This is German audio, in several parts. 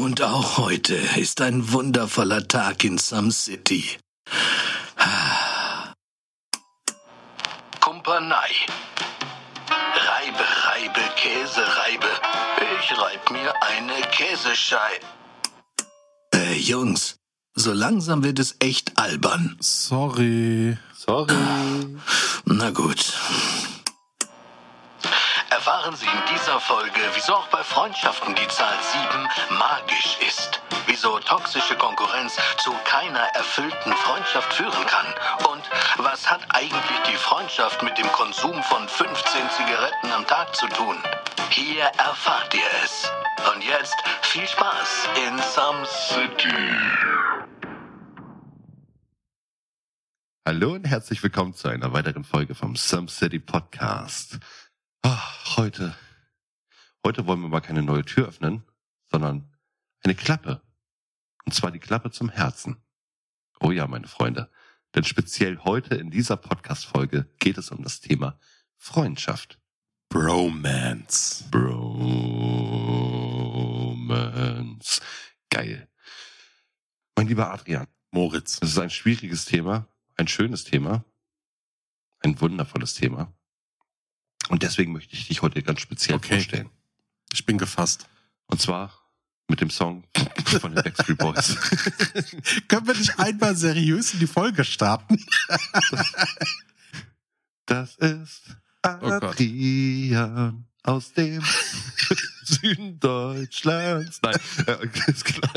Und auch heute ist ein wundervoller Tag in Some City. Kumpanei. Reibe, reibe, Käse, reibe. Ich reib mir eine Käseschei. Äh, Jungs, so langsam wird es echt albern. Sorry. Sorry. Na gut. Erfahren Sie in dieser Folge, wieso auch bei Freundschaften die Zahl 7 magisch ist. Wieso toxische Konkurrenz zu keiner erfüllten Freundschaft führen kann. Und was hat eigentlich die Freundschaft mit dem Konsum von 15 Zigaretten am Tag zu tun? Hier erfahrt ihr es. Und jetzt viel Spaß in Some City. Hallo und herzlich willkommen zu einer weiteren Folge vom Some City Podcast. Ah, heute, heute wollen wir mal keine neue Tür öffnen, sondern eine Klappe. Und zwar die Klappe zum Herzen. Oh ja, meine Freunde. Denn speziell heute in dieser Podcast-Folge geht es um das Thema Freundschaft. Bromance. Bromance. Geil. Mein lieber Adrian, Moritz. es ist ein schwieriges Thema, ein schönes Thema, ein wundervolles Thema. Und deswegen möchte ich dich heute ganz speziell Okay. vorstellen. Ich bin gefasst. Und zwar mit dem Song von den Backstreet Boys. Können wir nicht einmal seriös in die Folge starten? Das ist Oh. Adrian aus dem Süden Deutschlands. Nein, äh, ist klar.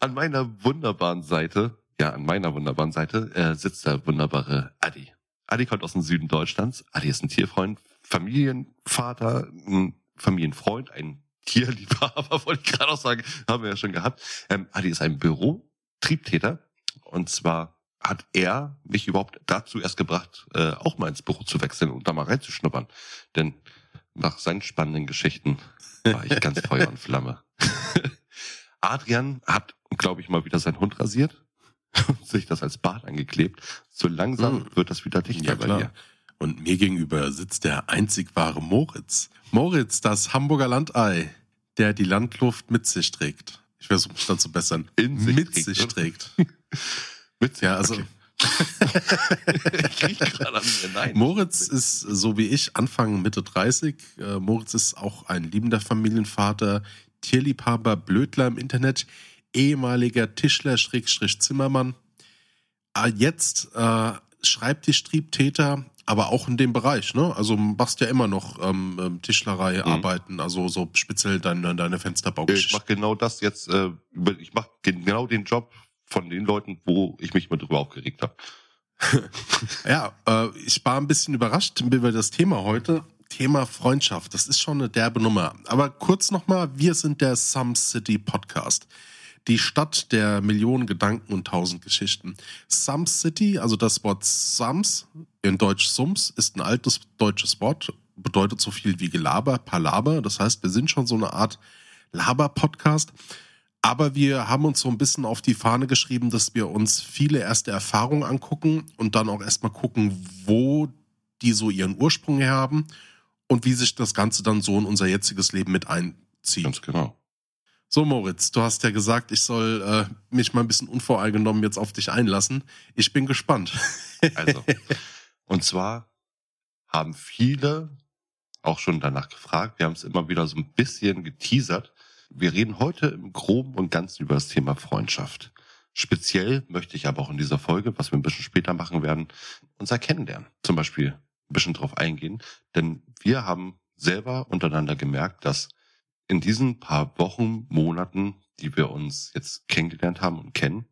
An meiner wunderbaren Seite, ja, an meiner wunderbaren Seite äh, sitzt der wunderbare Adi. Adi kommt aus dem Süden Deutschlands. Adi ist ein Tierfreund, Familienvater, ein Familienfreund, ein Tierliebhaber, wollte ich gerade auch sagen, haben wir ja schon gehabt. Ähm, Adi ist ein Bürotriebtäter und zwar hat er mich überhaupt dazu erst gebracht, äh, auch mal ins Büro zu wechseln und da mal reinzuschnuppern. Denn nach seinen spannenden Geschichten war ich ganz Feuer und Flamme. Adrian hat, glaube ich, mal wieder seinen Hund rasiert sich das als Bart angeklebt. So langsam Hm. wird das wieder dichter Ja, bei klar. dir. Und mir gegenüber sitzt der einzig wahre Moritz. Moritz, das Hamburger Landei, der die Landluft mit sich trägt. Ich versuche mich dann zu bessern. In sich mit trägt, sich ne? trägt. Mit Ja, also ich riech gerade an mir. Nein. Moritz ist so wie ich Anfang Mitte 30. Äh, Moritz ist auch ein liebender Familienvater, Tierliebhaber, Blödler im Internet, ehemaliger Tischler Schrägstrich Zimmermann. Äh, jetzt äh, Schreibtischtriebtäter, aber auch in dem Bereich, ne? Also machst ja immer noch ähm, ähm, Tischlerei, Mhm. Arbeiten, also so speziell deine, deine Ich Fensterbaugeschichte. mache genau das jetzt, äh, ich mache genau den Job von den Leuten, wo ich mich mal drüber aufgeregt habe. Ja, äh, ich war ein bisschen überrascht über das Thema heute. Thema Freundschaft, das ist schon eine derbe Nummer. Aber kurz nochmal, wir sind der Some City Podcast. Die Stadt der Millionen Gedanken und tausend Geschichten. Some City, also das Wort Sums, in Deutsch Sums, ist ein altes deutsches Wort, bedeutet so viel wie Gelaber, Palaber. Das heißt, wir sind schon so eine Art Laber-Podcast. Aber wir haben uns so ein bisschen auf die Fahne geschrieben, dass wir uns viele erste Erfahrungen angucken und dann auch erstmal gucken, wo die so ihren Ursprung her haben und wie sich das Ganze dann so in unser jetziges Leben mit einzieht. Ganz genau. So, Moritz, du hast ja gesagt, ich soll äh, mich mal ein bisschen unvoreingenommen jetzt auf dich einlassen. Ich bin gespannt. Also, und zwar haben viele auch schon danach gefragt. Wir haben es immer wieder so ein bisschen geteasert. Wir reden heute im Groben und Ganzen über das Thema Freundschaft. Speziell möchte ich aber auch in dieser Folge, was wir ein bisschen später machen werden, unser Kennenlernen zum Beispiel ein bisschen drauf eingehen. Denn wir haben selber untereinander gemerkt, dass in diesen paar Wochen, Monaten, die wir uns jetzt kennengelernt haben und kennen,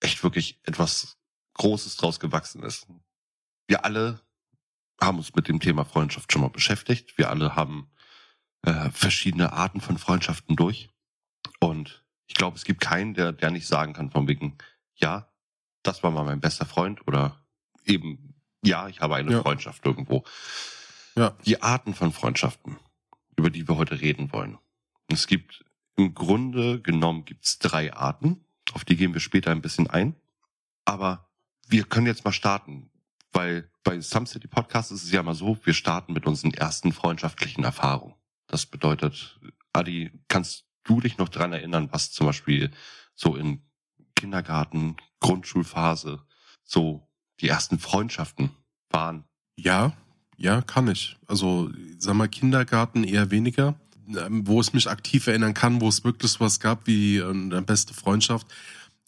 echt wirklich etwas Großes draus gewachsen ist. Wir alle haben uns mit dem Thema Freundschaft schon mal beschäftigt. Wir alle haben äh, verschiedene Arten von Freundschaften durch. Und ich glaube, es gibt keinen, der, der nicht sagen kann von wegen, ja, das war mal mein bester Freund oder eben, ja, ich habe eine Ja. Freundschaft irgendwo. Ja. Die Arten von Freundschaften, über die wir heute reden wollen. Es gibt im Grunde genommen gibt's drei Arten, auf die gehen wir später ein bisschen ein. Aber wir können jetzt mal starten, weil bei Some City Podcast ist es ja mal so, wir starten mit unseren ersten freundschaftlichen Erfahrungen. Das bedeutet, Adi, kannst du dich noch dran erinnern, was zum Beispiel so in Kindergarten, Grundschulphase, so die ersten Freundschaften waren? Ja, ja, kann ich. Also, sag mal, Kindergarten eher weniger. Ähm, wo es mich aktiv erinnern kann, wo es wirklich was gab wie äh, eine beste Freundschaft,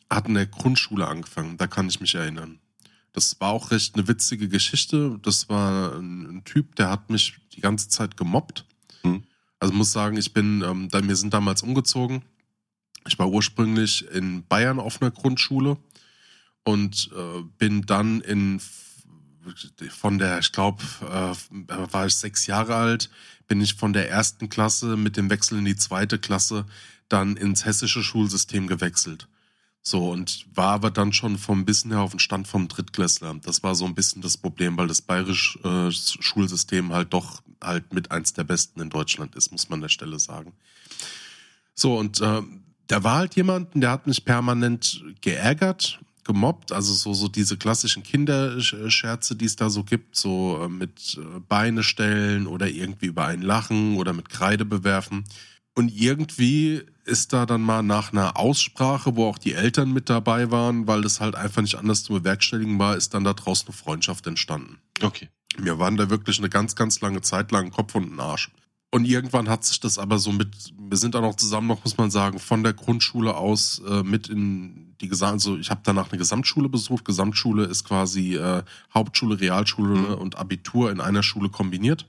hat in der Grundschule angefangen. Da kann ich mich erinnern. Das war auch recht eine witzige Geschichte. Das war ein, Typ, der hat mich die ganze Zeit gemobbt. Hm. Also muss sagen, ich bin, ähm, da, wir sind damals umgezogen. Ich war ursprünglich in Bayern auf einer Grundschule und äh, bin dann in von der, ich glaube, äh, war ich sechs Jahre alt, bin ich von der ersten Klasse mit dem Wechsel in die zweite Klasse dann ins hessische Schulsystem gewechselt. So, und war aber dann schon vom Wissen her auf dem Stand vom Drittklässler. Das war so ein bisschen das Problem, weil das bayerische äh, Schulsystem halt doch halt mit eins der besten in Deutschland ist, muss man an der Stelle sagen. So, und äh, da war halt jemand, der hat mich permanent geärgert gemobbt, also so, so diese klassischen Kinderscherze, die es da so gibt, so äh, mit äh, Beine stellen oder irgendwie über einen lachen oder mit Kreide bewerfen. Und irgendwie ist da dann mal nach einer Aussprache, wo auch die Eltern mit dabei waren, weil das halt einfach nicht anders zu bewerkstelligen war, ist dann da draußen eine Freundschaft entstanden. Okay. Wir waren da wirklich eine ganz, ganz lange Zeit lang Kopf und ein Arsch. Und irgendwann hat sich das aber so mit, wir sind dann auch zusammen noch, muss man sagen, von der Grundschule aus äh, mit in die Gesamt, also ich habe danach eine Gesamtschule besucht. Gesamtschule ist quasi äh, Hauptschule, Realschule mhm. und Abitur in einer Schule kombiniert.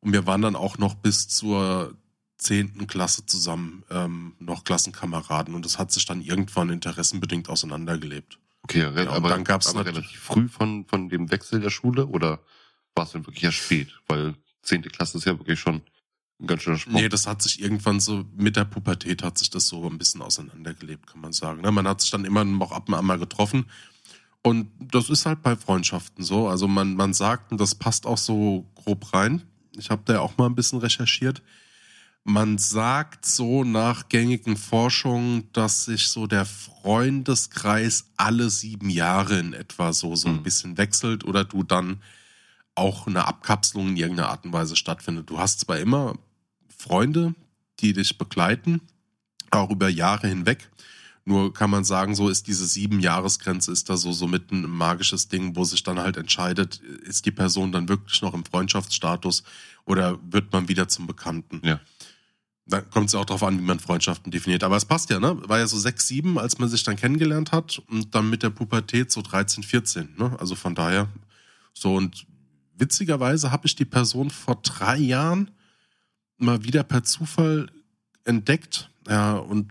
Und wir waren dann auch noch bis zur zehnten Klasse zusammen ähm, noch Klassenkameraden und das hat sich dann irgendwann interessenbedingt auseinandergelebt. Okay, ja, aber dann gab es relativ früh von, von dem Wechsel der Schule oder war es dann wirklich erst spät? Weil zehnte Klasse ist ja wirklich schon ein ganz schöner Sprung. Nee, das hat sich irgendwann so, mit der Pubertät hat sich das so ein bisschen auseinandergelebt, kann man sagen. Ne? Man hat sich dann immer noch ab und an mal getroffen. Und das ist halt bei Freundschaften so. Also man, man sagt, und das passt auch so grob rein. Ich habe da ja auch mal ein bisschen recherchiert. Man sagt so nach gängigen Forschungen, dass sich so der Freundeskreis alle sieben Jahre in etwa so, so ein hm. bisschen wechselt oder du dann auch eine Abkapselung in irgendeiner Art und Weise stattfindet. Du hast zwar immer Freunde, die dich begleiten, auch über Jahre hinweg. Nur kann man sagen, so ist diese sieben Jahresgrenze ist da so so mit ein magisches Ding, wo sich dann halt entscheidet, ist die Person dann wirklich noch im Freundschaftsstatus oder wird man wieder zum Bekannten? Ja. Da kommt es ja auch darauf an, wie man Freundschaften definiert. Aber es passt ja, ne? War ja so sechs, sieben, als man sich dann kennengelernt hat und dann mit der Pubertät so 13, 14, ne? Also von daher so und witzigerweise habe ich die Person vor drei Jahren mal wieder per Zufall entdeckt. Ja, und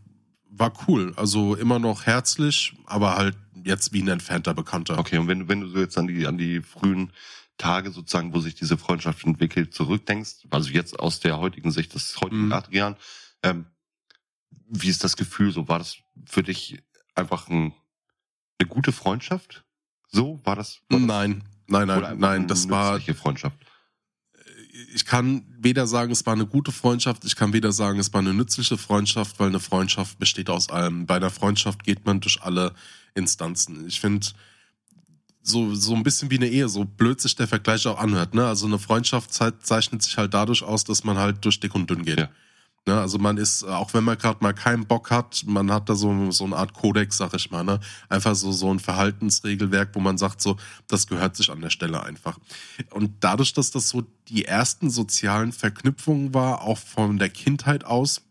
war cool. Also immer noch herzlich, aber halt jetzt wie ein entfernter Bekannter. Okay, und wenn, wenn du so jetzt an die, an die frühen Tage sozusagen, wo sich diese Freundschaft entwickelt, zurückdenkst, also jetzt aus der heutigen Sicht des heutigen mhm. Adrian, ähm, wie ist das Gefühl so? War das für dich einfach ein, eine gute Freundschaft? So? War das? War das nein, nein, nein, nein, das war. Freundschaft ich kann weder sagen, es war eine gute Freundschaft, ich kann weder sagen, es war eine nützliche Freundschaft, weil eine Freundschaft besteht aus allem. Bei einer Freundschaft geht man durch alle Instanzen. Ich finde, so, so ein bisschen wie eine Ehe, so blöd sich der Vergleich auch anhört. Ne? Also eine Freundschaft zeichnet sich halt dadurch aus, dass man halt durch dick und dünn geht. Ja. Ne, also man ist, auch wenn man gerade mal keinen Bock hat, man hat da so, so eine Art Kodex, sag ich mal, ne? Einfach so, so ein Verhaltensregelwerk, wo man sagt, so, das gehört sich an der Stelle einfach. Und dadurch, dass das so die ersten sozialen Verknüpfungen war, auch von der Kindheit aus,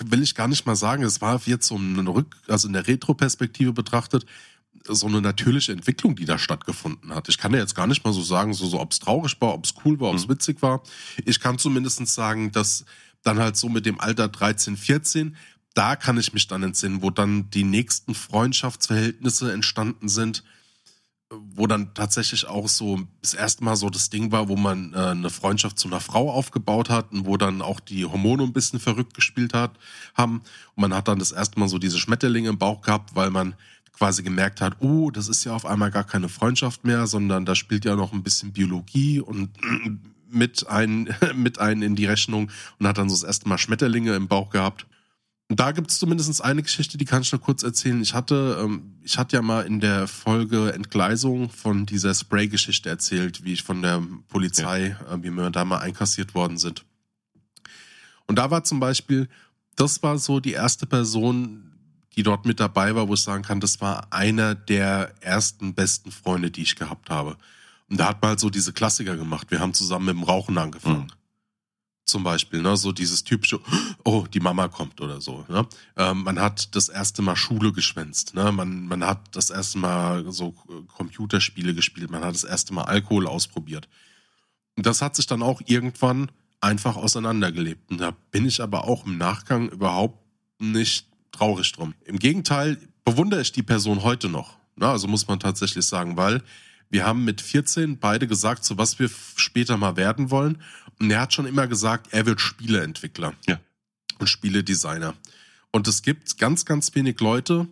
will ich gar nicht mal sagen, es war jetzt so eine Rück, also in der Retroperspektive betrachtet, so eine natürliche Entwicklung, die da stattgefunden hat. Ich kann ja jetzt gar nicht mal so sagen, so, so ob es traurig war, ob es cool war, ob es mhm. witzig war. Ich kann zumindest sagen, dass dann halt so mit dem Alter 13, 14, da kann ich mich dann entsinnen, wo dann die nächsten Freundschaftsverhältnisse entstanden sind, wo dann tatsächlich auch so das erste Mal so das Ding war, wo man äh, eine Freundschaft zu einer Frau aufgebaut hat und wo dann auch die Hormone ein bisschen verrückt gespielt hat, haben. Und man hat dann das erste Mal so diese Schmetterlinge im Bauch gehabt, weil man quasi gemerkt hat, oh, das ist ja auf einmal gar keine Freundschaft mehr, sondern da spielt ja noch ein bisschen Biologie und mit ein, mit ein in die Rechnung und hat dann so das erste Mal Schmetterlinge im Bauch gehabt. Und da gibt es zumindest eine Geschichte, die kann ich nur kurz erzählen. Ich hatte, ähm, ich hatte ja mal in der Folge Entgleisung von dieser Spray-Geschichte erzählt, wie ich von der Polizei, ja. äh, wie wir da mal einkassiert worden sind. Und da war zum Beispiel das war so die erste Person, die dort mit dabei war, wo ich sagen kann, das war einer der ersten besten Freunde, die ich gehabt habe. Und da hat man halt so diese Klassiker gemacht. Wir haben zusammen mit dem Rauchen angefangen. Mhm. Zum Beispiel, ne, so dieses typische, oh, die Mama kommt oder so. Ne? Ähm, man hat das erste Mal Schule geschwänzt. Ne? Man, man hat das erste Mal so Computerspiele gespielt. Man hat das erste Mal Alkohol ausprobiert. Und das hat sich dann auch irgendwann einfach auseinandergelebt. Und da bin ich aber auch im Nachgang überhaupt nicht traurig drum. Im Gegenteil, bewundere ich die Person heute noch. Ja, also muss man tatsächlich sagen, weil wir haben mit 14 beide gesagt, so was wir später mal werden wollen. Und er hat schon immer gesagt, er wird Spieleentwickler. Ja. Und Spieledesigner. Und es gibt ganz, ganz wenig Leute,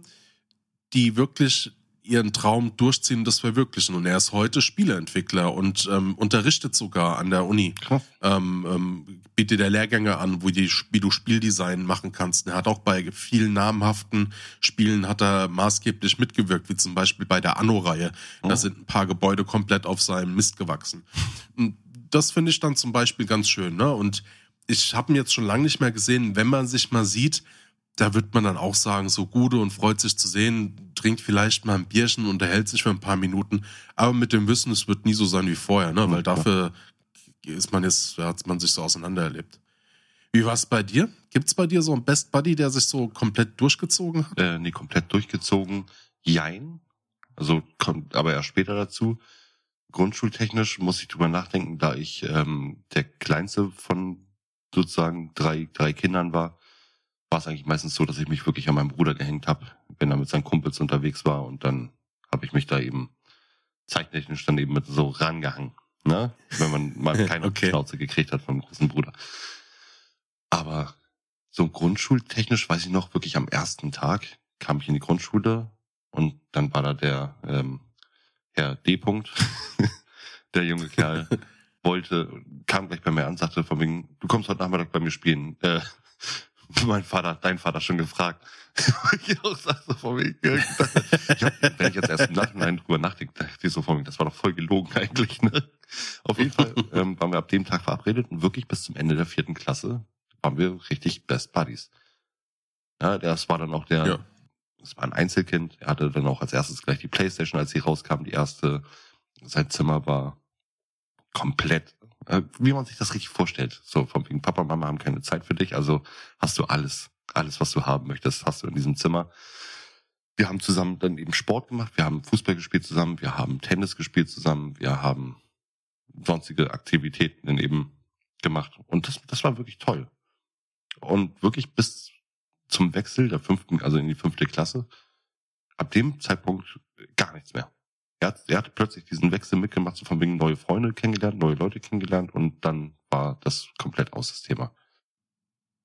die wirklich ihren Traum durchziehen und das verwirklichen. Und er ist heute Spieleentwickler und ähm, unterrichtet sogar an der Uni. Ähm, ähm, bietet er Lehrgänge an, wo die, wie du Spieldesign machen kannst. Er hat auch bei vielen namhaften Spielen hat er maßgeblich mitgewirkt, wie zum Beispiel bei der Anno-Reihe. Da Oh. sind ein paar Gebäude komplett auf seinem Mist gewachsen. Und das finde ich dann zum Beispiel ganz schön. Ne? Und ich habe ihn jetzt schon lange nicht mehr gesehen. Wenn man sich mal sieht, da wird man dann auch sagen, so Gude und freut sich zu sehen, trinkt vielleicht mal ein Bierchen, unterhält sich für ein paar Minuten, aber mit dem Wissen, es wird nie so sein wie vorher, ne? Weil dafür ist man jetzt, hat man sich so auseinander erlebt. Wie war es bei dir? Gibt es bei dir so einen Best Buddy, der sich so komplett durchgezogen hat? Äh, nee, komplett durchgezogen. Jein. Also kommt aber erst später dazu. Grundschultechnisch muss ich drüber nachdenken, da ich ähm, der kleinste von sozusagen drei, drei Kindern war, war es eigentlich meistens so, dass ich mich wirklich an meinem Bruder gehängt habe, wenn er mit seinen Kumpels unterwegs war und dann habe ich mich da eben zeittechnisch dann eben mit so rangehangen, ne? Wenn man mal keine Okay. Schnauze gekriegt hat vom großen Bruder. Aber so grundschultechnisch weiß ich noch, wirklich am ersten Tag kam ich in die Grundschule und dann war da der ähm, Herr D. -Punkt, der junge Kerl, wollte, kam gleich bei mir an, sagte von wegen, du kommst heute Nachmittag bei mir spielen. Äh, mein Vater, dein Vater schon gefragt. ich auch sagte von wegen, ja, ich hab, wenn ich jetzt erst im Nachhinein drüber nachdenke, dachte ich so von wegen, das war doch voll gelogen eigentlich. Ne? Auf jeden Fall ähm, waren wir ab dem Tag verabredet und wirklich bis zum Ende der vierten Klasse waren wir richtig Best Buddies. Ja, das war dann auch der, Ja. es war ein Einzelkind. Er hatte dann auch als erstes gleich die Playstation, als sie rauskam, die erste. Sein Zimmer war komplett, äh, wie man sich das richtig vorstellt. So von wegen Papa, Mama haben keine Zeit für dich, also hast du alles, alles, was du haben möchtest, hast du in diesem Zimmer. Wir haben zusammen dann eben Sport gemacht, wir haben Fußball gespielt zusammen, wir haben Tennis gespielt zusammen, wir haben sonstige Aktivitäten dann eben gemacht. Und das, das war wirklich toll. Und wirklich bis zum Wechsel der fünften, also in die fünfte Klasse, ab dem Zeitpunkt gar nichts mehr. Er hat, er hat plötzlich diesen Wechsel mitgemacht, so von wegen neue Freunde kennengelernt, neue Leute kennengelernt und dann war das komplett aus das Thema.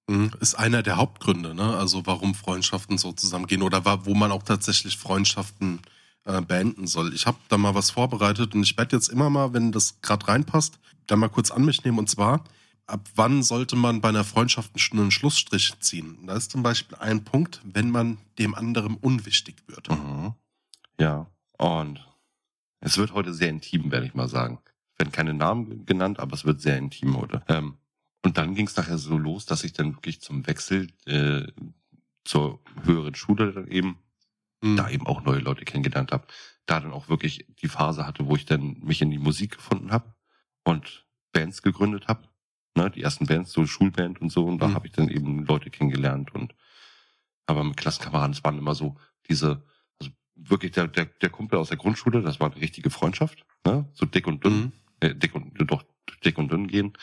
Mhm. Ist einer der Hauptgründe, ne? Also warum Freundschaften so zusammengehen oder wo man auch tatsächlich Freundschaften äh, beenden soll. Ich habe da mal was vorbereitet und ich werde jetzt immer mal, wenn das gerade reinpasst, da mal kurz an mich nehmen und zwar, ab wann sollte man bei einer Freundschaft einen Schlussstrich ziehen? Da ist zum Beispiel ein Punkt, wenn man dem anderen unwichtig wird. Mhm. Ja, und es wird heute sehr intim, werde ich mal sagen. Es werden keine Namen genannt, aber es wird sehr intim heute. Ähm, und dann ging es nachher so los, dass ich dann wirklich zum Wechsel äh, zur höheren Schule dann eben Mhm. da eben auch neue Leute kennengelernt habe. Da dann auch wirklich die Phase hatte, wo ich dann mich in die Musik gefunden habe und Bands gegründet habe. Ne, die ersten Bands, so Schulband und so. Und da Mhm. habe ich dann eben Leute kennengelernt. Und aber mit Klassenkameraden, es waren immer so diese, wirklich der, der, der Kumpel aus der Grundschule, das war eine richtige Freundschaft. Ne? So dick und dünn Mhm. äh, dick und doch dick und dünn gehen.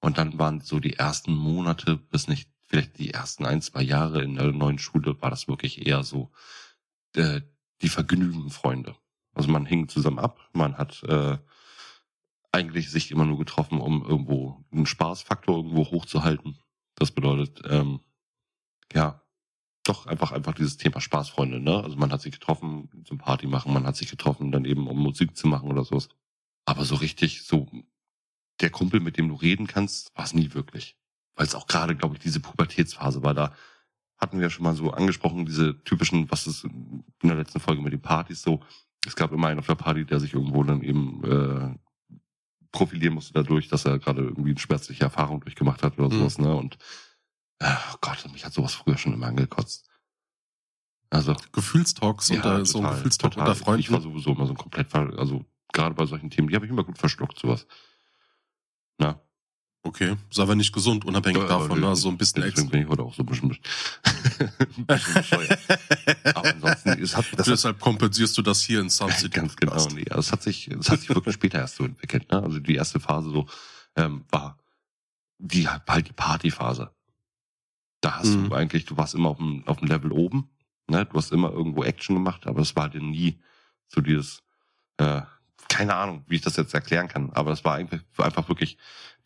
Und dann waren so die ersten Monate bis nicht vielleicht die ersten ein zwei Jahre in der neuen Schule war das wirklich eher so äh, die Vergnügenfreunde. Also man hing zusammen ab, man hat äh, eigentlich sich immer nur getroffen, um irgendwo einen Spaßfaktor irgendwo hochzuhalten. Das bedeutet, ähm, ja, doch einfach einfach dieses Thema Spaßfreunde, ne? Also man hat sich getroffen zum Party machen, man hat sich getroffen dann eben um Musik zu machen oder sowas. Aber so richtig, so der Kumpel, mit dem du reden kannst, war es nie wirklich. Weil es auch gerade, glaube ich, diese Pubertätsphase war. Da hatten wir ja schon mal so angesprochen, diese typischen, was ist in der letzten Folge mit den Partys so. Es gab immer einen auf der Party, der sich irgendwo dann eben äh, profilieren musste dadurch, dass er gerade irgendwie eine schmerzliche Erfahrung durchgemacht hat oder Mhm. sowas, ne? Und oh Gott, mich hat sowas früher schon immer angekotzt. Also Gefühlstalks ja, unter so ein total, Gefühlstalk total. unter Freunden. Ich war sowieso immer so ein komplett, also gerade bei solchen Themen, die habe ich immer gut verschluckt, sowas. Na, okay, ist aber nicht gesund, unabhängig Ja, davon, ne? so ein bisschen deswegen extra. bin ich heute auch so ein bisschen, ein bisschen bescheuert. Aber ansonsten, es hat, das hat Deshalb kompensierst du das hier in Sun City. Ganz genau, nee. Also es hat sich, es hat sich wirklich später erst so entwickelt. Ne? Also die erste Phase so ähm, war die halt die Partyphase. Da hast Mhm. du eigentlich, du warst immer auf dem, auf dem Level oben. Ne? Du hast immer irgendwo Action gemacht, aber es war dir nie so dieses, äh, keine Ahnung, wie ich das jetzt erklären kann, aber es war einfach, einfach wirklich,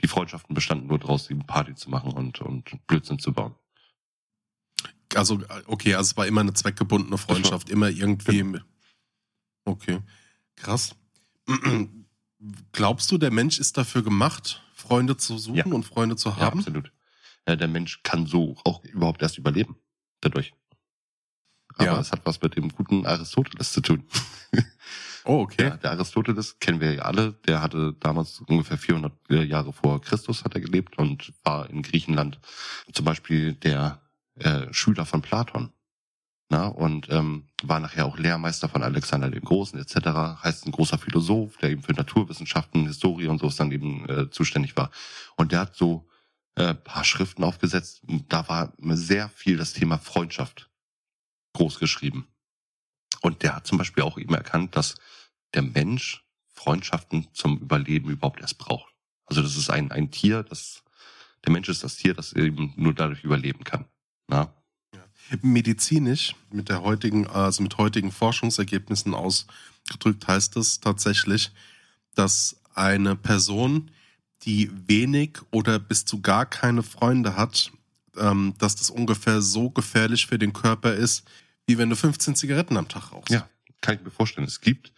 die Freundschaften bestanden nur daraus, die Party zu machen und, und Blödsinn zu bauen. Also, okay, also es war immer eine zweckgebundene Freundschaft, immer irgendwie. Genau. Okay, krass. Glaubst du, der Mensch ist dafür gemacht, Freunde zu suchen Ja. und Freunde zu Ja, haben? absolut. Äh, der Mensch kann so auch überhaupt erst überleben. Dadurch. Aber Ja. es hat was mit dem guten Aristoteles zu tun. oh, okay. Ja, der Aristoteles kennen wir ja alle. Der hatte damals ungefähr 400 Jahre vor Christus hat er gelebt und war in Griechenland zum Beispiel der äh, Schüler von Platon. Na, und ähm, war nachher auch Lehrmeister von Alexander dem Großen etc. Heißt ein großer Philosoph, der eben für Naturwissenschaften, Historie und so dann eben äh, zuständig war. Und der hat so äh, paar Schriften aufgesetzt. Da war sehr viel das Thema Freundschaft groß geschrieben. Und der hat zum Beispiel auch eben erkannt, dass der Mensch Freundschaften zum Überleben überhaupt erst braucht. Also das ist ein, ein Tier, das der Mensch ist das Tier, das eben nur dadurch überleben kann. Na? Medizinisch, mit der heutigen, also mit heutigen Forschungsergebnissen ausgedrückt, heißt es tatsächlich, dass eine Person, die wenig oder bis zu gar keine Freunde hat, ähm, dass das ungefähr so gefährlich für den Körper ist, wie wenn du 15 Zigaretten am Tag rauchst. Ja, kann ich mir vorstellen. Es gibt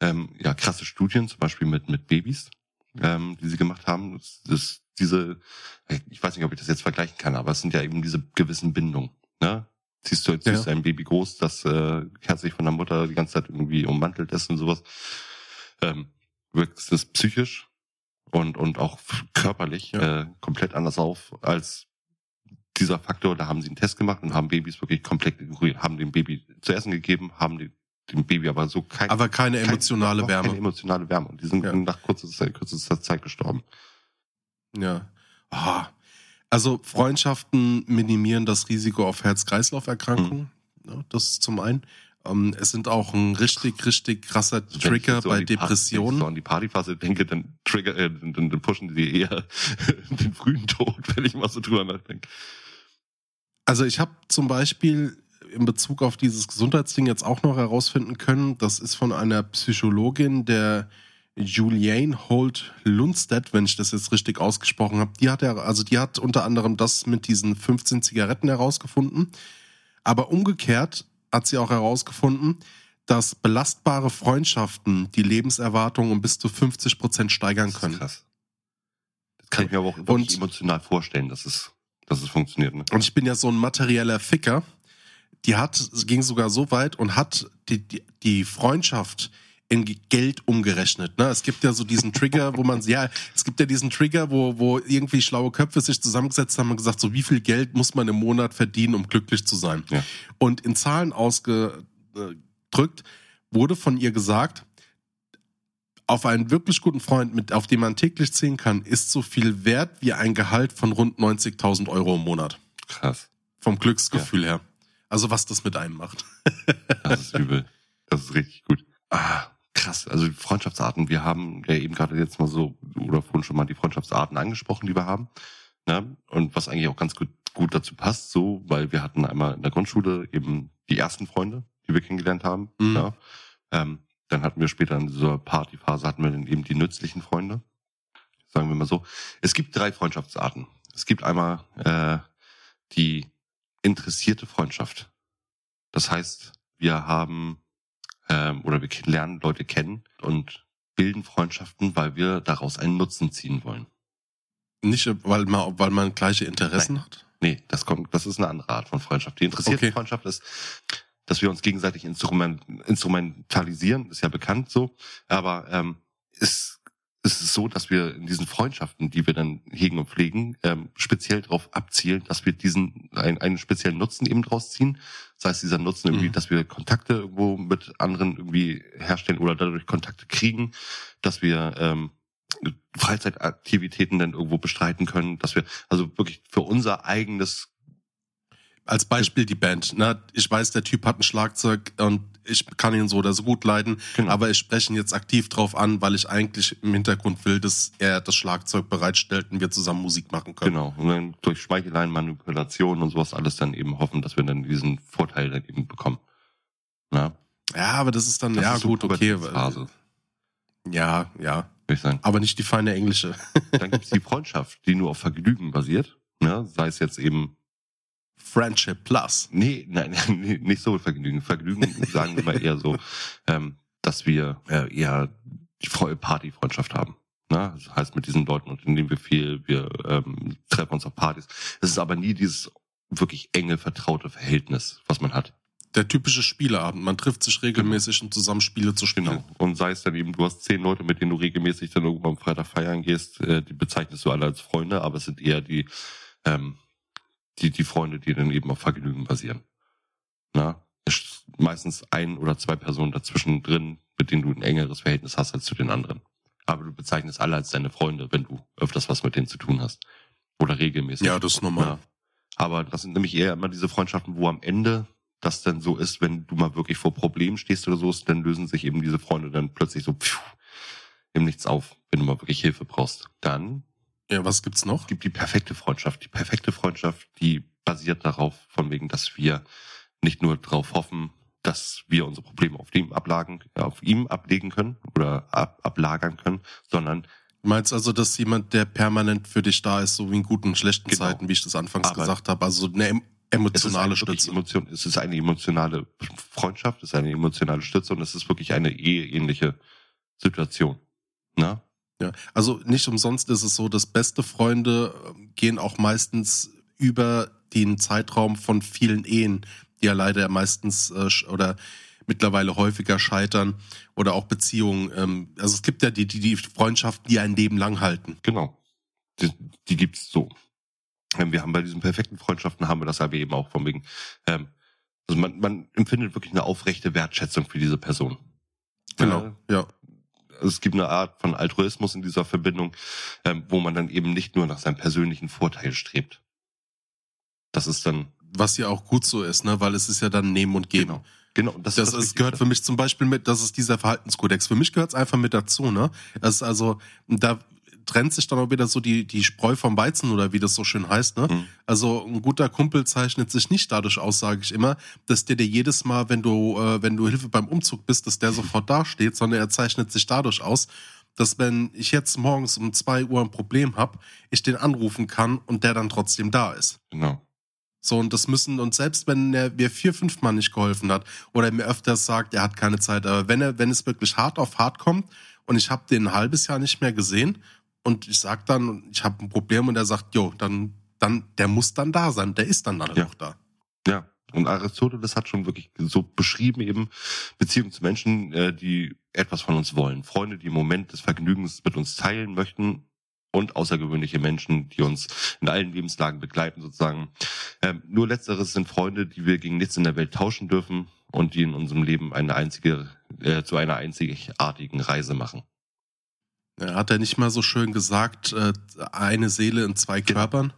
ähm, ja krasse Studien, zum Beispiel mit, mit Babys, ähm, die sie gemacht haben. Das, das, diese, ich weiß nicht, ob ich das jetzt vergleichen kann, aber es sind ja eben diese gewissen Bindungen. Ne? Ziehst du, ziehst Ja. ein Baby groß, das äh, herzlich von der Mutter die ganze Zeit irgendwie ummantelt ist und sowas. Ähm, wirkt es psychisch und, und auch körperlich Ja. äh, komplett anders auf als dieser Faktor. Da haben sie einen Test gemacht und haben Babys wirklich komplett ignoriert, haben dem Baby zu essen gegeben, haben die, dem Baby aber so kein, Aber keine kein- emotionale noch Wärme. Keine emotionale Wärme. Und die sind Ja. nach kurzer Zeit, kürzester Zeit gestorben. Ja. Ah. Also Freundschaften minimieren das Risiko auf Herz-Kreislauf-Erkrankungen. Ja, das ist zum einen. Ähm, es sind auch ein richtig, richtig krasser Trigger so bei Party- wenn ich so Depressionen. an die Partyphase denke, dann trigger, äh, dann, dann dann pushen die eher den frühen Tod, wenn ich mal so drüber nachdenke. Also ich habe zum Beispiel in Bezug auf dieses Gesundheitsding jetzt auch noch herausfinden können, das ist von einer Psychologin, der Juliane Holt Lundstedt, wenn ich das jetzt richtig ausgesprochen habe. Die hat ja, also die hat unter anderem das mit diesen 15 Zigaretten herausgefunden. Aber umgekehrt hat sie auch herausgefunden, dass belastbare Freundschaften die Lebenserwartung um bis zu 50 Prozent steigern Das können. krass. Das kann ich mir aber auch wirklich Und- emotional vorstellen, dass es, dass es funktioniert. Ne? Und ich bin ja so ein materieller Ficker. Die hat, ging sogar so weit und hat die, die, die Freundschaft in Ge- Geld umgerechnet. Ne? Es gibt ja so diesen Trigger, wo man, ja, es gibt ja diesen Trigger, wo, wo irgendwie schlaue Köpfe sich zusammengesetzt haben und gesagt, so wie viel Geld muss man im Monat verdienen, um glücklich zu sein. Ja. Und in Zahlen ausgedrückt wurde von ihr gesagt, auf einen wirklich guten Freund, mit, auf den man täglich zählen kann, ist so viel wert wie ein Gehalt von rund 90.000 Euro im Monat. Krass. Vom Glücksgefühl her. Also was das mit einem macht. Das ist übel. Das ist richtig gut. Ah, krass. Also die Freundschaftsarten. Wir haben ja eben gerade jetzt mal so, oder vorhin schon mal die Freundschaftsarten angesprochen, die wir haben. Ne? Und was eigentlich auch ganz gut, gut dazu passt, so, weil wir hatten einmal in der Grundschule eben die ersten Freunde, die wir kennengelernt haben. Mhm. Ja. Ähm, dann hatten wir später in dieser Partyphase hatten wir dann eben die nützlichen Freunde. Sagen wir mal so. Es gibt drei Freundschaftsarten. Es gibt einmal äh, die interessierte Freundschaft. Das heißt, wir haben ähm, oder wir lernen Leute kennen und bilden Freundschaften, weil wir daraus einen Nutzen ziehen wollen. Nicht, weil man, weil man gleiche Interessen hat. Nee, das kommt, das ist eine andere Art von Freundschaft. Die interessierte Okay. Freundschaft ist, dass wir uns gegenseitig instrument, instrumentalisieren, ist ja bekannt so, aber ähm, es, es ist so, dass wir in diesen Freundschaften, die wir dann hegen und pflegen, ähm, speziell darauf abzielen, dass wir diesen einen, einen speziellen Nutzen eben draus ziehen. Das heißt, dieser Nutzen irgendwie, Mhm. dass wir Kontakte irgendwo mit anderen irgendwie herstellen oder dadurch Kontakte kriegen, dass wir ähm, Freizeitaktivitäten dann irgendwo bestreiten können, dass wir also wirklich für unser eigenes Als Beispiel die Band. Ne? Ich weiß, der Typ hat ein Schlagzeug und ich kann ihn so oder so gut leiden, Genau. aber ich spreche ihn jetzt aktiv drauf an, weil ich eigentlich im Hintergrund will, dass er das Schlagzeug bereitstellt und wir zusammen Musik machen können. Genau. Und dann durch Schmeicheleien, Manipulation und sowas alles dann eben hoffen, dass wir dann diesen Vorteil dann eben bekommen. Ja, Ja, aber das ist dann, das ja ist so gut, okay. Pubertätsphase, Ja, ja. würde ich sagen. Aber nicht die feine englische. Dann gibt's die Freundschaft, die nur auf Vergnügen basiert. Ne? Sei es jetzt eben, Friendship Plus. nee, nein, nee, nicht so Vergnügen. Vergnügen sagen wir mal eher so, ähm, dass wir äh, eher die Fre- Partyfreundschaft haben. Ne? Das heißt, mit diesen Leuten unternehmen wir viel, wir ähm, treffen uns auf Partys. Es ist aber nie dieses wirklich enge, vertraute Verhältnis, was man hat. Der typische Spieleabend. Man trifft sich regelmäßig, um zusammen Spiele zu spielen. Genau. Und sei es dann eben, du hast zehn Leute, mit denen du regelmäßig dann irgendwo am Freitag feiern gehst, äh, die bezeichnest du alle als Freunde, aber es sind eher die, ähm, die, die Freunde, die dann eben auf Vergnügen basieren. Na? Es ist meistens ein oder zwei Personen dazwischen drin, mit denen du ein engeres Verhältnis hast als zu den anderen. Aber du bezeichnest alle als deine Freunde, wenn du öfters was mit denen zu tun hast. Oder regelmäßig. Ja, das ist normal. Ja. Aber das sind nämlich eher immer diese Freundschaften, wo am Ende das dann so ist, wenn du mal wirklich vor Problemen stehst oder so, dann lösen sich eben diese Freunde dann plötzlich so pfiuh, im Nichts auf, wenn du mal wirklich Hilfe brauchst. Dann Ja, was gibt's noch? gibt die perfekte Freundschaft. Die perfekte Freundschaft, die basiert darauf, von wegen, dass wir nicht nur darauf hoffen, dass wir unsere Probleme auf dem ablagen, auf ihm ablegen können oder ab, ablagern können, sondern Du meinst also, dass jemand, der permanent für dich da ist, so wie in guten, schlechten Genau. Zeiten, wie ich das anfangs Aber- gesagt habe, also eine es emotionale wirklich Stütze. Emotion, es ist eine emotionale Freundschaft, es ist eine emotionale Stütze und es ist wirklich eine eheähnliche Situation. Na? Ja, also nicht umsonst ist es so, dass beste Freunde ähm, gehen auch meistens über den Zeitraum von vielen Ehen, die ja leider meistens äh, oder mittlerweile häufiger scheitern oder auch Beziehungen. Ähm, also es gibt ja die, die, die Freundschaften, die ein Leben lang halten. Genau. Die, die gibt's so. Ähm, Wir haben bei diesen perfekten Freundschaften haben wir das aber eben auch von wegen. Ähm, also man, man empfindet wirklich eine aufrechte Wertschätzung für diese Person. Genau, ja. Also es gibt eine Art von Altruismus in dieser Verbindung, ähm, wo man dann eben nicht nur nach seinem persönlichen Vorteil strebt. Das ist dann Was ja auch gut so ist, ne, weil es ist ja dann Nehmen und Geben. genau. Genau, das, Das, das gehört für mich zum Beispiel mit, das ist dieser Verhaltenskodex. Für mich gehört es einfach mit dazu, ne? Das ist also, da trennt sich dann auch wieder so die, die Spreu vom Weizen oder wie das so schön heißt, ne? Mhm. Also ein guter Kumpel zeichnet sich nicht dadurch aus, sage ich immer, dass der dir jedes Mal, wenn du, äh, wenn du Hilfe beim Umzug bist, dass der sofort dasteht, sondern er zeichnet sich dadurch aus, dass wenn ich jetzt morgens um zwei Uhr ein Problem habe, ich den anrufen kann und der dann trotzdem da ist. Genau. So, und das müssen, und selbst wenn er mir vier, fünf Mal nicht geholfen hat oder mir öfters sagt, er hat keine Zeit, aber wenn er, wenn es wirklich hart auf hart kommt und ich habe den ein halbes Jahr nicht mehr gesehen und ich sag dann, ich habe ein Problem und er sagt, jo, dann, dann, der muss dann da sein, der ist dann dann Ja. auch da. Ja, und Aristoteles hat schon wirklich so beschrieben eben Beziehungen zu Menschen, äh, die etwas von uns wollen. Freunde, die im Moment des Vergnügens mit uns teilen möchten und außergewöhnliche Menschen, die uns in allen Lebenslagen begleiten sozusagen. Ähm, nur letzteres sind Freunde, die wir gegen nichts in der Welt tauschen dürfen und die in unserem Leben eine einzige, äh, zu einer einzigartigen Reise machen. Ja, hat er nicht mal so schön gesagt, äh, eine Seele in zwei Genau. Körpern?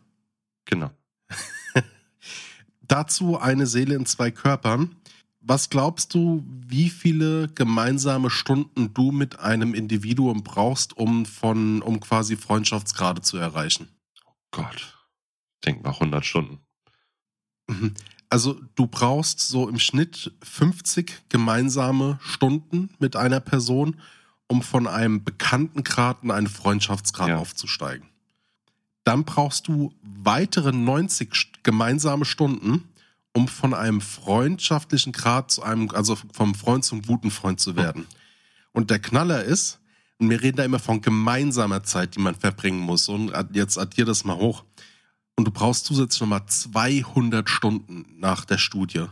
Genau. Dazu eine Seele in zwei Körpern. Was glaubst du, wie viele gemeinsame Stunden du mit einem Individuum brauchst, um von, um quasi Freundschaftsgrade zu erreichen? Gott. Denk mal 100 Stunden. Mhm. Also du brauchst so im Schnitt 50 gemeinsame Stunden mit einer Person, um von einem Bekanntengrad in einen Freundschaftsgrad Ja. aufzusteigen. Dann brauchst du weitere 90 st- gemeinsame Stunden, um von einem freundschaftlichen Grad zu einem, also vom Freund zum guten Freund zu werden. Und der Knaller ist, und wir reden da immer von gemeinsamer Zeit, die man verbringen muss. Und jetzt addier das mal hoch. Und du brauchst zusätzlich nochmal 200 Stunden nach der Studie,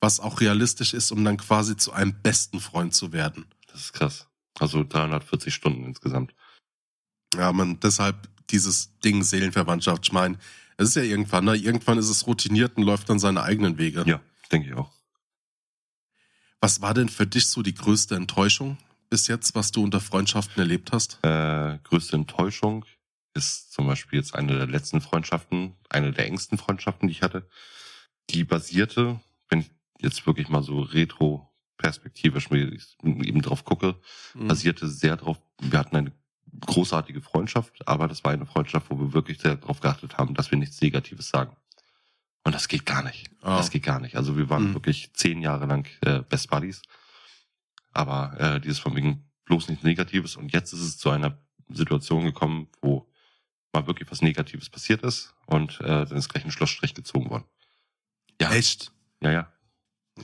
was auch realistisch ist, um dann quasi zu einem besten Freund zu werden. Das ist krass. Also 340 Stunden insgesamt. Ja, man, deshalb dieses Ding Seelenverwandtschaft. Ich meine, es ist ja irgendwann, ne? Irgendwann ist es routiniert und läuft dann seine eigenen Wege. Ja, denke ich auch. Was war denn für dich so die größte Enttäuschung bis jetzt, was du unter Freundschaften erlebt hast? Äh, größte Enttäuschung ist zum Beispiel jetzt eine der letzten Freundschaften, eine der engsten Freundschaften, die ich hatte. Die basierte, wenn ich jetzt wirklich mal so retro-perspektivisch mir eben drauf gucke, Mhm. basierte sehr drauf, wir hatten eine großartige Freundschaft, aber das war eine Freundschaft, wo wir wirklich sehr darauf geachtet haben, dass wir nichts Negatives sagen. Und das geht gar nicht. Ah. Das geht gar nicht. Also wir waren Mhm. wirklich zehn Jahre lang äh, Best Buddies. Aber äh, dieses von wegen bloß nichts Negatives. Und jetzt ist es zu einer Situation gekommen, wo mal wirklich was Negatives passiert ist und äh, dann ist gleich ein Schlussstrich gezogen worden. Ja, Echt? ja, ja.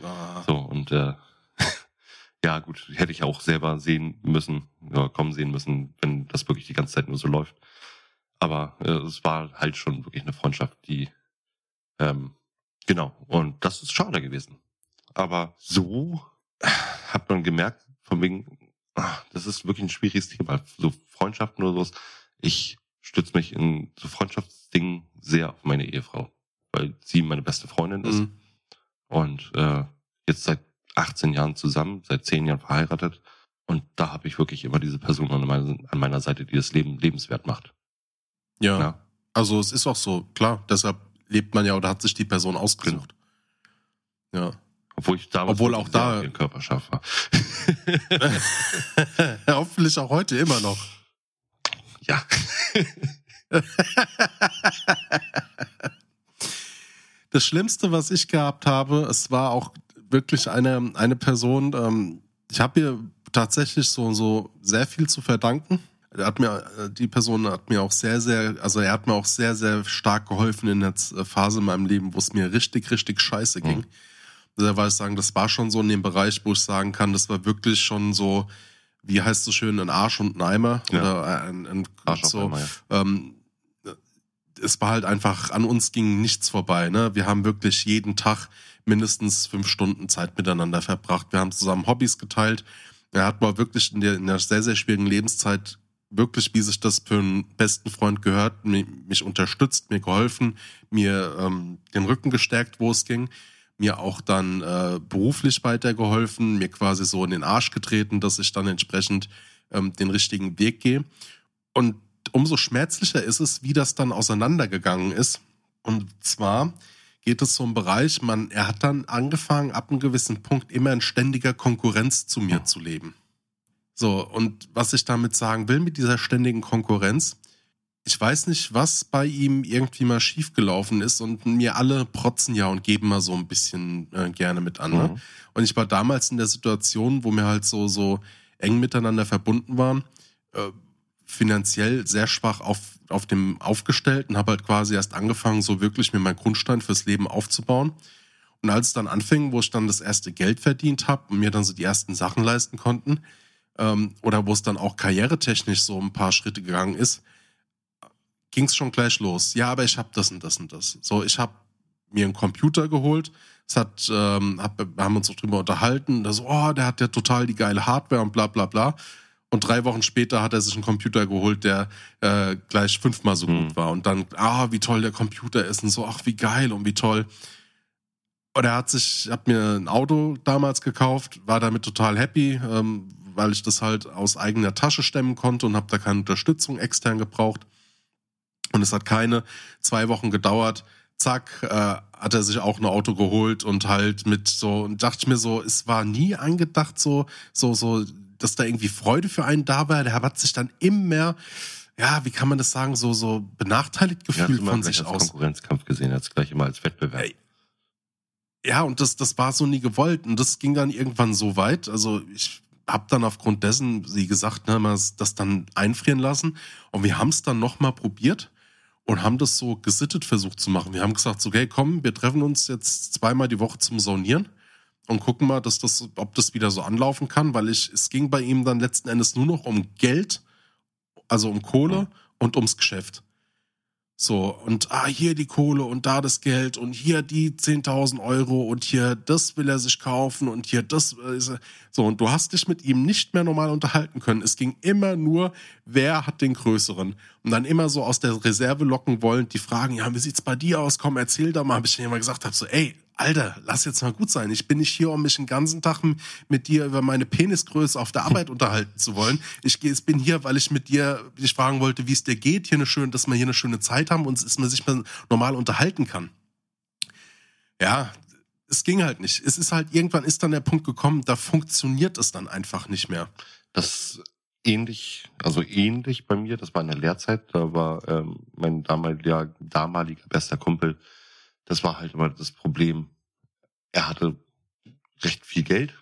Ah. So, und äh, ja, gut, hätte ich auch selber sehen müssen, ja, kommen sehen müssen, wenn das wirklich die ganze Zeit nur so läuft. Aber äh, es war halt schon wirklich eine Freundschaft, die ähm, genau, und das ist schade gewesen. Aber so hat man gemerkt, von wegen, ah, das ist wirklich ein schwieriges Thema. So Freundschaften oder sowas. Ich stütze mich in so Freundschaftsdingen sehr auf meine Ehefrau, weil sie meine beste Freundin ist. Mhm. Und äh, jetzt seit 18 Jahren zusammen, seit 10 Jahren verheiratet. Und da habe ich wirklich immer diese Person an meiner, an meiner Seite, die das Leben lebenswert macht. Ja. Ja. Also es ist auch so, klar, deshalb lebt man ja oder hat sich die Person ausgesucht. Ja. Obwohl ich damals Obwohl auch da- ihren Körper scharf war. Hoffentlich auch heute immer noch. ja. Das Schlimmste, was ich gehabt habe, es war auch wirklich eine, eine Person, ähm, ich habe ihr tatsächlich so, so sehr viel zu verdanken. Er hat mir, äh, die Person hat mir auch sehr, sehr, also er hat mir auch sehr, sehr stark geholfen in der Z- Phase in meinem Leben, wo es mir richtig, richtig scheiße ging. Mhm. Daher war ich sagen, das war schon so in dem Bereich, wo ich sagen kann, das war wirklich schon so, wie heißt es so schön, ein Arsch und ein Eimer Ja. oder ein, ein Arsch so, einmal, ja. ähm, es war halt einfach, an uns ging nichts vorbei. Ne? Wir haben wirklich jeden Tag mindestens fünf Stunden Zeit miteinander verbracht. Wir haben zusammen Hobbys geteilt. Er hat mal wirklich in der, in der sehr, sehr schwierigen Lebenszeit wirklich, wie sich das für einen besten Freund gehört, mich, mich unterstützt, mir geholfen, mir ähm, den Rücken gestärkt, wo es ging, mir auch dann äh, beruflich weitergeholfen, mir quasi so in den Arsch getreten, dass ich dann entsprechend ähm, den richtigen Weg gehe. Und umso schmerzlicher ist es, wie das dann auseinandergegangen ist. Und zwar geht es so im Bereich, man, er hat dann angefangen, ab einem gewissen Punkt immer in ständiger Konkurrenz zu mir zu leben. So, und was ich damit sagen will mit dieser ständigen Konkurrenz, ich weiß nicht, was bei ihm irgendwie mal schiefgelaufen ist und mir alle protzen ja und geben mal so ein bisschen äh, gerne mit an. Ne? Mhm. Und ich war damals in der Situation, wo wir halt so, so eng miteinander verbunden waren, äh, finanziell sehr schwach auf, auf dem aufgestellt und habe halt quasi erst angefangen, so wirklich mir meinen Grundstein fürs Leben aufzubauen. Und als es dann anfing, wo ich dann das erste Geld verdient habe und mir dann so die ersten Sachen leisten konnten, ähm, oder wo es dann auch karrieretechnisch so ein paar Schritte gegangen ist, ging es schon gleich los. Ja, aber ich habe das und das und das. So, ich habe mir einen Computer geholt. Es hat, ähm, hab, wir haben uns auch drüber unterhalten. Da so, oh, der hat ja total die geile Hardware und bla bla bla. Und drei Wochen später hat er sich einen Computer geholt, der äh, gleich fünfmal so Hm. gut war. Und dann, ah, wie toll der Computer ist und so, ach, wie geil und wie toll. Und er hat sich, hat mir ein Auto damals gekauft, war damit total happy, ähm, weil ich das halt aus eigener Tasche stemmen konnte und habe da keine Unterstützung extern gebraucht. Und es hat keine zwei Wochen gedauert. Zack, äh, hat er sich auch ein Auto geholt und halt mit so, und dachte ich mir so, es war nie angedacht, so, so, so, dass da irgendwie Freude für einen da war. Der hat sich dann immer, ja, wie kann man das sagen, so, so benachteiligt gefühlt von sich als aus. Konkurrenzkampf gesehen, er hat es gleich immer als Wettbewerb. Ey. Ja, und das, das war so nie gewollt. Und das ging dann irgendwann so weit. Also ich habe dann aufgrund dessen, sie gesagt, ne, das dann einfrieren lassen. Und wir haben es dann nochmal probiert und haben das so gesittet versucht zu machen. Wir haben gesagt, so, okay, komm, wir treffen uns jetzt zweimal die Woche zum Saunieren und gucken mal, dass das, ob das wieder so anlaufen kann, weil ich, es ging bei ihm dann letzten Endes nur noch um Geld, also um Kohle Mhm. und ums Geschäft. So, und ah, hier die Kohle und da das Geld und hier die 10.000 Euro und hier das will er sich kaufen und hier das. Äh, so, und du hast dich mit ihm nicht mehr normal unterhalten können. Es ging immer nur, wer hat den größeren. Und dann immer so aus der Reserve locken wollen, die fragen, ja, wie sieht's bei dir aus? Komm, erzähl doch mal. Hab ich immer gesagt, hab so, ey, Alter, lass jetzt mal gut sein. Ich bin nicht hier, um mich den ganzen Tag mit dir über meine Penisgröße auf der Arbeit unterhalten zu wollen. Ich bin hier, weil ich mit dir dich fragen wollte, wie es dir geht, hier eine schöne, dass wir hier eine schöne Zeit haben und dass man sich mal normal unterhalten kann. Ja, es ging halt nicht. Es ist halt, irgendwann ist dann der Punkt gekommen, da funktioniert es dann einfach nicht mehr. Das ähnlich, also ähnlich bei mir, das war in der Lehrzeit, da war ähm, mein damaliger, damaliger bester Kumpel, das war halt immer das Problem. Er hatte recht viel Geld.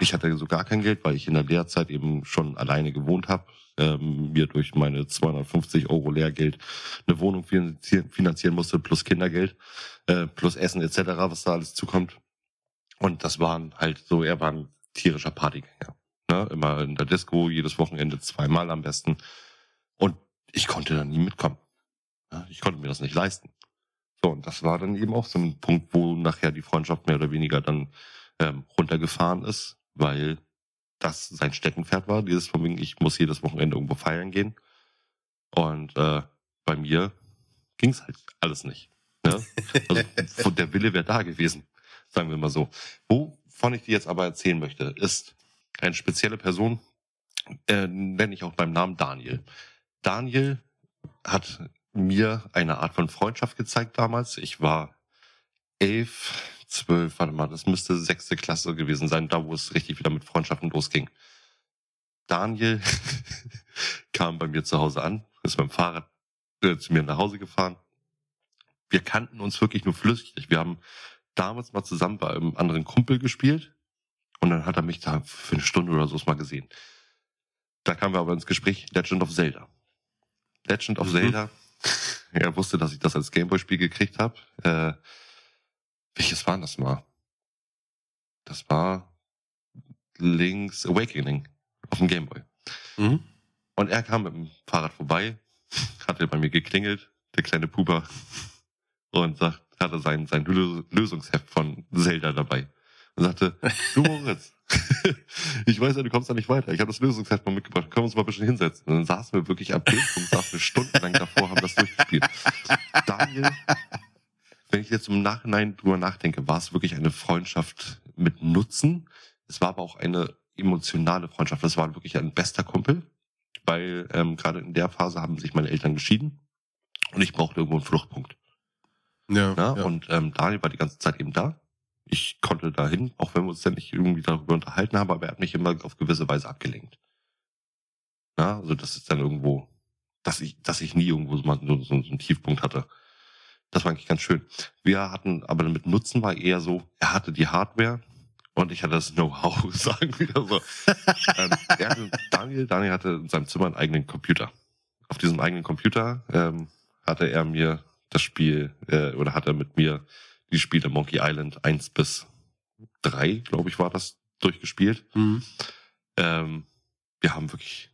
Ich hatte so gar kein Geld, weil ich in der Lehrzeit eben schon alleine gewohnt habe, ähm, mir durch meine 250 Euro Lehrgeld eine Wohnung finanzieren musste, plus Kindergeld, äh, plus Essen etc., was da alles zukommt. Und das waren halt so, er war ein tierischer Partygänger. Ne? Immer in der Disco, jedes Wochenende zweimal am besten. Und ich konnte da nie mitkommen. Ich konnte mir das nicht leisten. So, und das war dann eben auch so ein Punkt, wo nachher die Freundschaft mehr oder weniger dann ähm, runtergefahren ist, weil das sein Steckenpferd war, dieses von wegen, ich muss jedes Wochenende irgendwo feiern gehen. Und äh, bei mir ging's halt alles nicht. Ne? Also der Wille wäre da gewesen, sagen wir mal so. Wovon ich dir jetzt aber erzählen möchte, ist eine spezielle Person, äh, nenne ich auch beim Namen Daniel. Daniel hat mir eine Art von Freundschaft gezeigt damals. Ich war elf, zwölf, warte mal, das müsste sechste Klasse gewesen sein, da wo es richtig wieder mit Freundschaften losging. Daniel kam bei mir zu Hause an, ist beim Fahrrad äh, zu mir nach Hause gefahren. Wir kannten uns wirklich nur flüssig. Wir haben damals mal zusammen bei einem anderen Kumpel gespielt und dann hat er mich da für eine Stunde oder so mal gesehen. Da kamen wir aber ins Gespräch Legend of Zelda. Legend of mhm. Zelda er wusste, dass ich das als Gameboy-Spiel gekriegt habe. Äh, welches war das mal? Das war Link's Awakening auf dem Gameboy. Mhm. Und er kam mit dem Fahrrad vorbei, hatte bei mir geklingelt, der kleine Puber, und sagt, hatte sein, sein Lösungsheft von Zelda dabei. Und sagte, du Moritz, ich weiß ja, du kommst da nicht weiter. Ich habe das Lösungsheft mal mitgebracht. Können wir uns mal ein bisschen hinsetzen? Und dann saßen wir wirklich dem Punkt, saßen wir stundenlang davor, haben das durchgespielt. Daniel, wenn ich jetzt im Nachhinein drüber nachdenke, war es wirklich eine Freundschaft mit Nutzen. Es war aber auch eine emotionale Freundschaft. Das war wirklich ein bester Kumpel, weil ähm, gerade in der Phase haben sich meine Eltern geschieden und ich brauchte irgendwo einen Fluchtpunkt. Ja, ja, ja. Und ähm, Daniel war die ganze Zeit eben da ich konnte dahin, auch wenn wir uns dann nicht irgendwie darüber unterhalten haben, aber er hat mich immer auf gewisse Weise abgelenkt. Ja, also das ist dann irgendwo, dass ich, dass ich nie irgendwo so, so, so einen Tiefpunkt hatte. Das war eigentlich ganz schön. Wir hatten, aber mit Nutzen war eher so, er hatte die Hardware und ich hatte das Know-how, sagen wir so. ähm, hatte, Daniel, Daniel hatte in seinem Zimmer einen eigenen Computer. Auf diesem eigenen Computer ähm, hatte er mir das Spiel äh, oder hat er mit mir die Spiele Monkey Island 1 bis 3, glaube ich, war das, durchgespielt. Mhm. Ähm, wir haben wirklich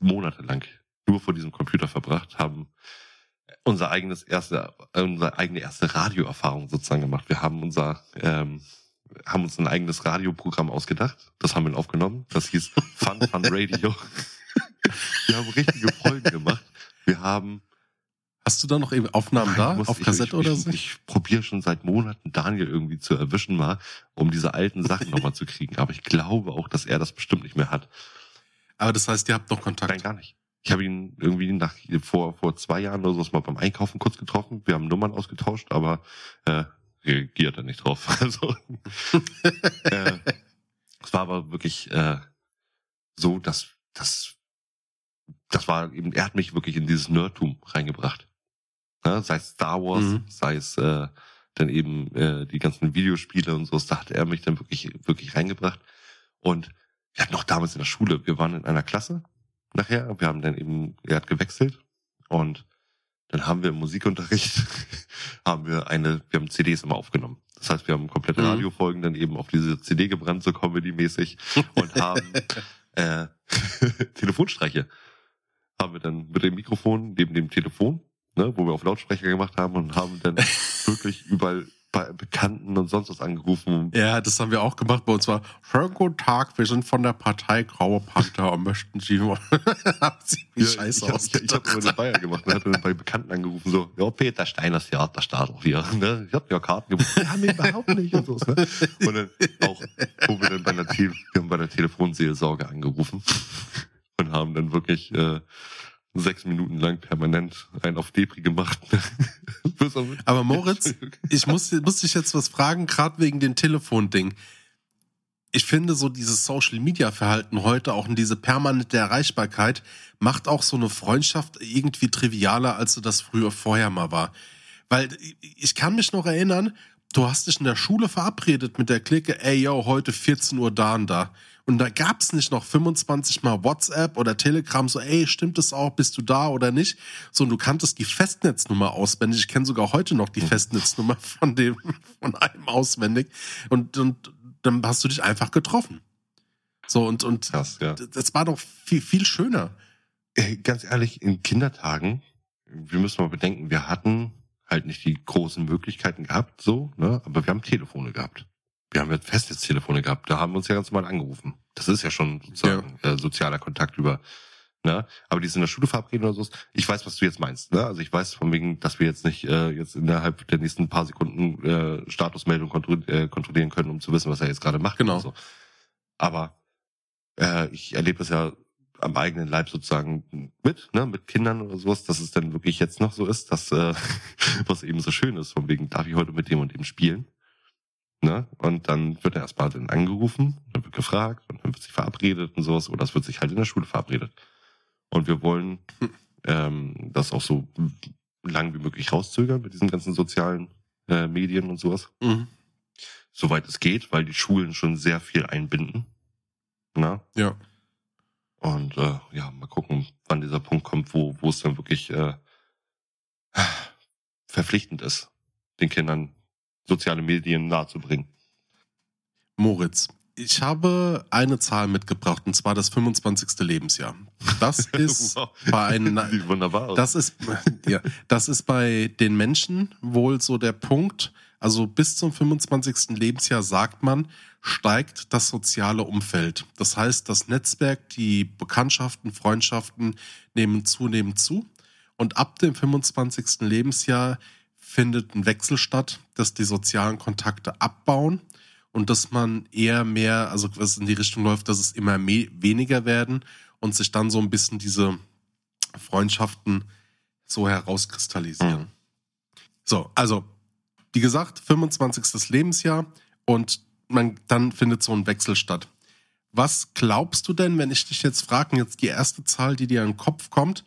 monatelang nur vor diesem Computer verbracht, haben unser eigenes erste, unsere eigene erste Radioerfahrung sozusagen gemacht. Wir haben unser, ähm, haben uns ein eigenes Radioprogramm ausgedacht. Das haben wir aufgenommen. Das hieß Fun Fun Radio. wir haben richtige Folgen gemacht. Wir haben Hast du da noch eben Aufnahmen da? Muss, auf Kassette ich, oder ich, so? Ich probiere schon seit Monaten Daniel irgendwie zu erwischen mal, um diese alten Sachen nochmal zu kriegen. Aber ich glaube auch, dass er das bestimmt nicht mehr hat. Aber das heißt, ihr habt noch Kontakt? Nein, gar nicht. Ich habe ihn irgendwie nach vor vor zwei Jahren oder so mal beim Einkaufen kurz getroffen. Wir haben Nummern ausgetauscht, aber äh, reagiert er nicht drauf. Also äh, es war aber wirklich äh, so, dass das das war eben, er hat mich wirklich in dieses Nerdtum reingebracht. Ne? Sei es Star Wars, mhm. sei es äh, dann eben äh, die ganzen Videospiele und so, da hat er mich dann wirklich, wirklich reingebracht. Und wir hatten noch damals in der Schule, wir waren in einer Klasse nachher, wir haben dann eben, er hat gewechselt und dann haben wir im Musikunterricht, haben wir eine, wir haben CDs immer aufgenommen. Das heißt, wir haben komplette mhm. Radiofolgen dann eben auf diese CD gebrannt, so Comedy-mäßig und haben äh, Telefonstreiche haben wir dann mit dem Mikrofon neben dem Telefon ne, wo wir auf Lautsprecher gemacht haben und haben dann wirklich überall bei Bekannten und sonst was angerufen. Ja, das haben wir auch gemacht. Bei uns war, schönen guten Tag, wir sind von der Partei Graue Panther und möchten Sie nur. Wie ja, scheiße ich hab, ich, ich habe immer den Bayern gemacht und hatte dann bei Bekannten angerufen, so, ja, Peter Steiners Theaterstadel hier. Ne? Ich hab ja Karten gemacht. Wir haben überhaupt nicht und so. Ne? Und dann auch, wo wir dann bei der, wir haben bei der Telefonseelsorge angerufen und haben dann wirklich äh, sechs Minuten lang permanent ein auf Depri gemacht. Aber Moritz, ich muss, muss dich jetzt was fragen, gerade wegen dem Telefonding. Ich finde so dieses Social Media Verhalten heute auch in diese permanente Erreichbarkeit macht auch so eine Freundschaft irgendwie trivialer, als du das früher vorher mal war. Weil ich kann mich noch erinnern, du hast dich in der Schule verabredet mit der Clique, ey yo, heute 14 Uhr da und da. Und da gab's nicht noch 25 mal WhatsApp oder Telegram, so, ey, stimmt es auch, bist du da oder nicht? So, und du kanntest die Festnetznummer auswendig. Ich kenne sogar heute noch die mhm. Festnetznummer von dem, von einem auswendig. Und, und dann hast du dich einfach getroffen. So, und, und Krass, ja. das war doch viel, viel schöner. Ganz ehrlich, in Kindertagen, wir müssen mal bedenken, wir hatten halt nicht die großen Möglichkeiten gehabt, so, ne, aber wir haben Telefone gehabt wir haben ja Festnetztelefone gehabt, da haben wir uns ja ganz normal angerufen. Das ist ja schon sozusagen ja. Äh, sozialer Kontakt über, ne? Aber die sind in der Schule verabredet oder so. Ich weiß, was du jetzt meinst, ne? Also ich weiß von wegen, dass wir jetzt nicht äh, jetzt innerhalb der nächsten paar Sekunden äh, Statusmeldung kontro äh, kontrollieren können, um zu wissen, was er jetzt gerade macht. Genau. So. Aber äh, ich erlebe es ja am eigenen Leib sozusagen mit, ne, mit Kindern oder sowas, dass es dann wirklich jetzt noch so ist, dass äh, was eben so schön ist, von wegen, darf ich heute mit dem und dem spielen? Ne? Und dann wird er erstmal dann angerufen, dann wird gefragt und dann wird sich verabredet und sowas, oder es wird sich halt in der Schule verabredet. Und wir wollen ähm, das auch so lang wie möglich rauszögern mit diesen ganzen sozialen äh, Medien und sowas. Mhm. Soweit es geht, weil die Schulen schon sehr viel einbinden. Na? Ja. Und äh, ja, mal gucken, wann dieser Punkt kommt, wo, wo es dann wirklich äh, verpflichtend ist, den Kindern soziale Medien nahezubringen. Moritz, ich habe eine Zahl mitgebracht und zwar das 25. Lebensjahr. Das ist wow. bei einem, wunderbar. Das ist ja, das ist bei den Menschen wohl so der Punkt. Also bis zum 25. Lebensjahr sagt man, steigt das soziale Umfeld. Das heißt, das Netzwerk, die Bekanntschaften, Freundschaften nehmen zunehmend zu. Und ab dem 25. Lebensjahr findet ein Wechsel statt, dass die sozialen Kontakte abbauen und dass man eher mehr, also was in die Richtung läuft, dass es immer mehr, weniger werden und sich dann so ein bisschen diese Freundschaften so herauskristallisieren. Mhm. So, also, wie gesagt, 25. Lebensjahr und man, dann findet so ein Wechsel statt. Was glaubst du denn, wenn ich dich jetzt frage, jetzt die erste Zahl, die dir in den Kopf kommt,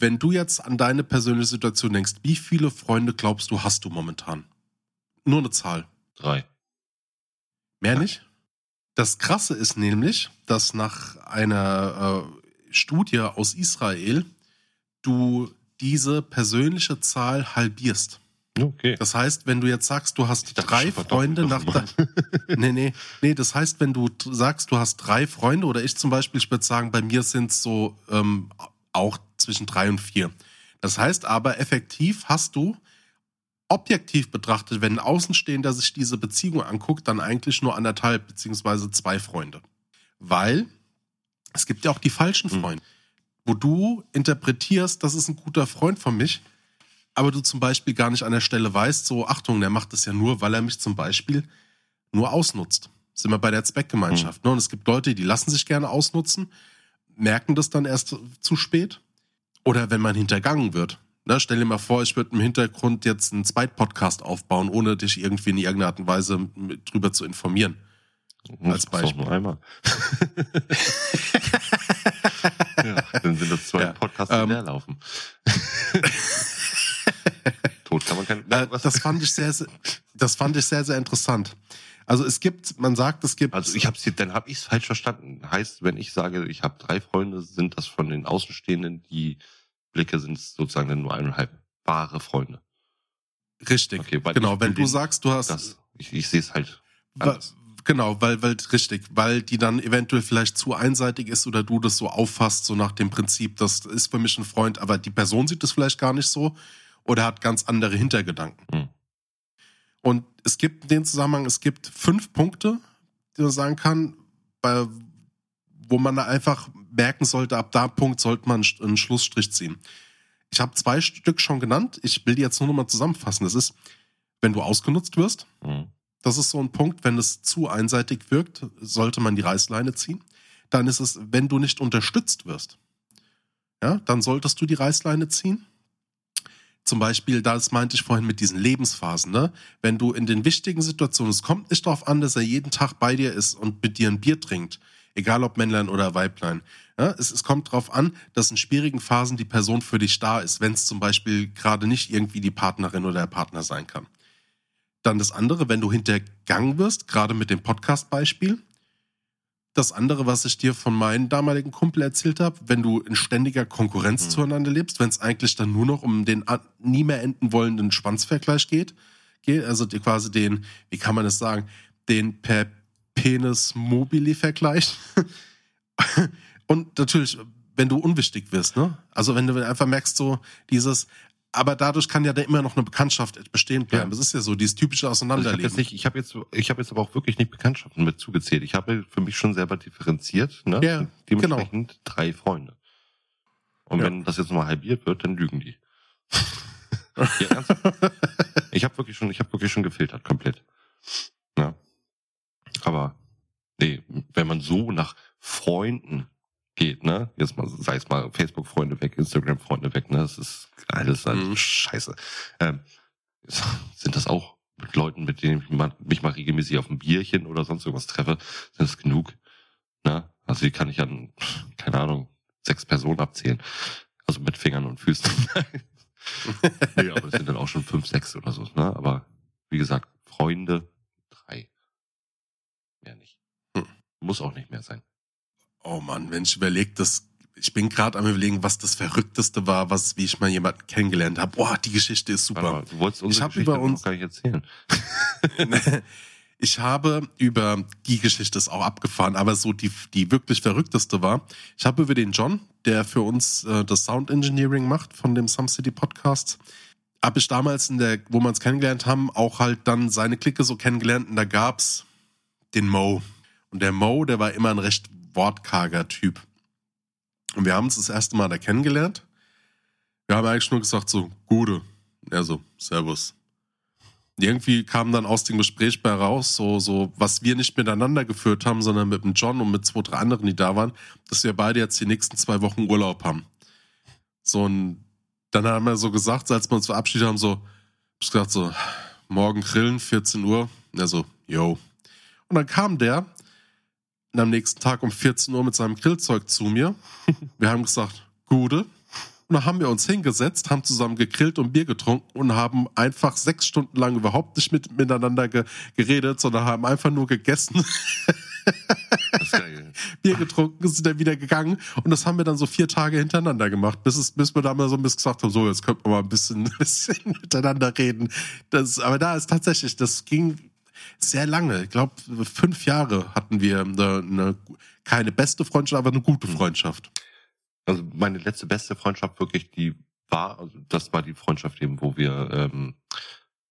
wenn du jetzt an deine persönliche Situation denkst, wie viele Freunde glaubst du, hast du momentan? Nur eine Zahl. Drei. Mehr ja. nicht? Das Krasse ist nämlich, dass nach einer äh, Studie aus Israel du diese persönliche Zahl halbierst. Okay. Das heißt, wenn du jetzt sagst, du hast drei Freunde nach der, nee, nee, nee, das heißt, wenn du sagst, du hast drei Freunde oder ich zum Beispiel, ich würde sagen, bei mir sind es so ähm, auch zwischen drei und vier. Das heißt aber, effektiv hast du objektiv betrachtet, wenn ein Außenstehender sich diese Beziehung anguckt, dann eigentlich nur anderthalb beziehungsweise zwei Freunde. Weil es gibt ja auch die falschen hm. Freunde, mhm. wo du interpretierst, das ist ein guter Freund von mich, aber du zum Beispiel gar nicht an der Stelle weißt, so Achtung, der macht das ja nur, weil er mich zum Beispiel nur ausnutzt. Sind wir bei der Zweckgemeinschaft. Mhm. Ne? Und es gibt Leute, die lassen sich gerne ausnutzen, merken das dann erst zu spät oder wenn man hintergangen wird. Na, stell dir mal vor, ich würde im Hintergrund jetzt einen Zweitpodcast aufbauen, ohne dich irgendwie in irgendeiner Art und Weise drüber zu informieren. Das Als Beispiel. Nur einmal. ja, dann sind das zwei ja, Podcasts, die ähm, leer laufen. Tot kann man kein. Äh, das fand ich sehr, sehr, das fand ich sehr, sehr interessant. Also es gibt, man sagt, es gibt. Also ich habe dann habe ich es falsch verstanden. Heißt, wenn ich sage, ich habe drei Freunde, sind das von den Außenstehenden, die Blicke sind sozusagen dann nur eineinhalb wahre Freunde. Richtig. Okay, genau, wenn du sagst, du hast. Das, ich, ich sehe es halt. Anders. Genau, weil, weil, richtig, weil die dann eventuell vielleicht zu einseitig ist oder du das so auffasst, so nach dem Prinzip, das ist für mich ein Freund, aber die Person sieht es vielleicht gar nicht so oder hat ganz andere Hintergedanken. Hm. Und es gibt in dem Zusammenhang, es gibt fünf Punkte, die man sagen kann, bei, wo man da einfach merken sollte, ab da Punkt sollte man einen Schlussstrich ziehen. Ich habe zwei Stück schon genannt. Ich will die jetzt nur noch mal zusammenfassen. Das ist, wenn du ausgenutzt wirst. Mhm. Das ist so ein Punkt, wenn es zu einseitig wirkt, sollte man die Reißleine ziehen. Dann ist es, wenn du nicht unterstützt wirst, ja, dann solltest du die Reißleine ziehen. Zum Beispiel, das meinte ich vorhin mit diesen Lebensphasen, ne? Wenn du in den wichtigen Situationen, es kommt nicht darauf an, dass er jeden Tag bei dir ist und mit dir ein Bier trinkt, egal ob Männlein oder Weiblein. Ja, es, es kommt darauf an, dass in schwierigen Phasen die Person für dich da ist, wenn es zum Beispiel gerade nicht irgendwie die Partnerin oder der Partner sein kann. Dann das andere, wenn du hintergangen wirst, gerade mit dem Podcast-Beispiel. Das andere, was ich dir von meinem damaligen Kumpel erzählt habe, wenn du in ständiger Konkurrenz Mhm. zueinander lebst, wenn es eigentlich dann nur noch um den nie mehr enden wollenden Schwanzvergleich geht, geht also quasi den, wie kann man das sagen, den per Penis mobili Vergleich. Und natürlich, wenn du unwichtig wirst, ne? Also wenn du einfach merkst, so dieses, aber dadurch kann ja dann immer noch eine Bekanntschaft bestehen bleiben. Ja. Das ist ja so, dieses typische Also ich habe Auseinanderleben. jetzt nicht, ich habe jetzt, ich habe jetzt aber auch wirklich nicht Bekanntschaften mit zugezählt. Ich habe für mich schon selber differenziert, ne? Ja, Dementsprechend drei Freunde. Und Ja. wenn das jetzt nochmal halbiert wird, dann lügen die. ja, ernsthaft. Ich habe wirklich schon, ich habe wirklich schon gefiltert, komplett. Ja. Aber nee, wenn man so nach Freunden geht, ne, jetzt mal, sei es mal Facebook-Freunde weg, Instagram-Freunde weg, ne, das ist alles halt Mhm. scheiße. Ähm, sind das auch mit Leuten, mit denen ich mal, mich mal regelmäßig auf ein Bierchen oder sonst irgendwas treffe, sind das genug. Ne? Also die kann ich an, keine Ahnung, sechs Personen abzählen. Also mit Fingern und Füßen. nee, aber es sind dann auch schon fünf, sechs oder so. Ne? Aber wie gesagt, Freunde, drei. Mehr nicht. Hm. Muss auch nicht mehr sein. Oh Mann, wenn ich überlege, das, ich bin gerade am überlegen, was das Verrückteste war, was, wie ich mal jemanden kennengelernt habe. Boah, die Geschichte ist Warte mal, super. du wolltest unsere hab Geschichte über uns- gar nicht erzählen. ich habe über, die Geschichte ist auch abgefahren, aber so die, die wirklich verrückteste war, ich habe über den John, der für uns äh, das Sound Engineering macht von dem Some City Podcast, habe ich damals in der, wo wir uns kennengelernt haben, auch halt dann seine Clique so kennengelernt und da gab's den Mo. Und der Mo, der war immer ein recht wortkarger Typ. Und wir haben uns das erste Mal da kennengelernt. Wir haben eigentlich nur gesagt so, Gude. Er so, Servus. Und irgendwie kam dann aus dem Gespräch bei raus, so, so, was wir nicht miteinander geführt haben, sondern mit dem John und mit zwei, drei anderen, die da waren, dass wir beide jetzt die nächsten zwei Wochen Urlaub haben. So, und dann haben wir so gesagt, als wir uns verabschiedet haben, so, ich gesagt so, morgen grillen, 14 Uhr. Er so, yo. Und dann kam der und am nächsten Tag um 14 Uhr mit seinem Grillzeug zu mir. Wir haben gesagt, Gude. Und dann haben wir uns hingesetzt, haben zusammen gegrillt und Bier getrunken und haben einfach sechs Stunden lang überhaupt nicht mit, miteinander ge geredet, sondern haben einfach nur gegessen. Bier getrunken, sind dann wieder gegangen und das haben wir dann so vier Tage hintereinander gemacht, bis, es, bis wir da mal so ein bisschen gesagt haben, so jetzt könnten wir mal ein bisschen, bisschen miteinander reden. Das, aber da ist tatsächlich, das ging sehr lange. Ich glaube, fünf Jahre hatten wir eine, eine, keine beste Freundschaft, aber eine gute Freundschaft. Also meine letzte beste Freundschaft wirklich, die war, also das war die Freundschaft eben, wo wir ähm,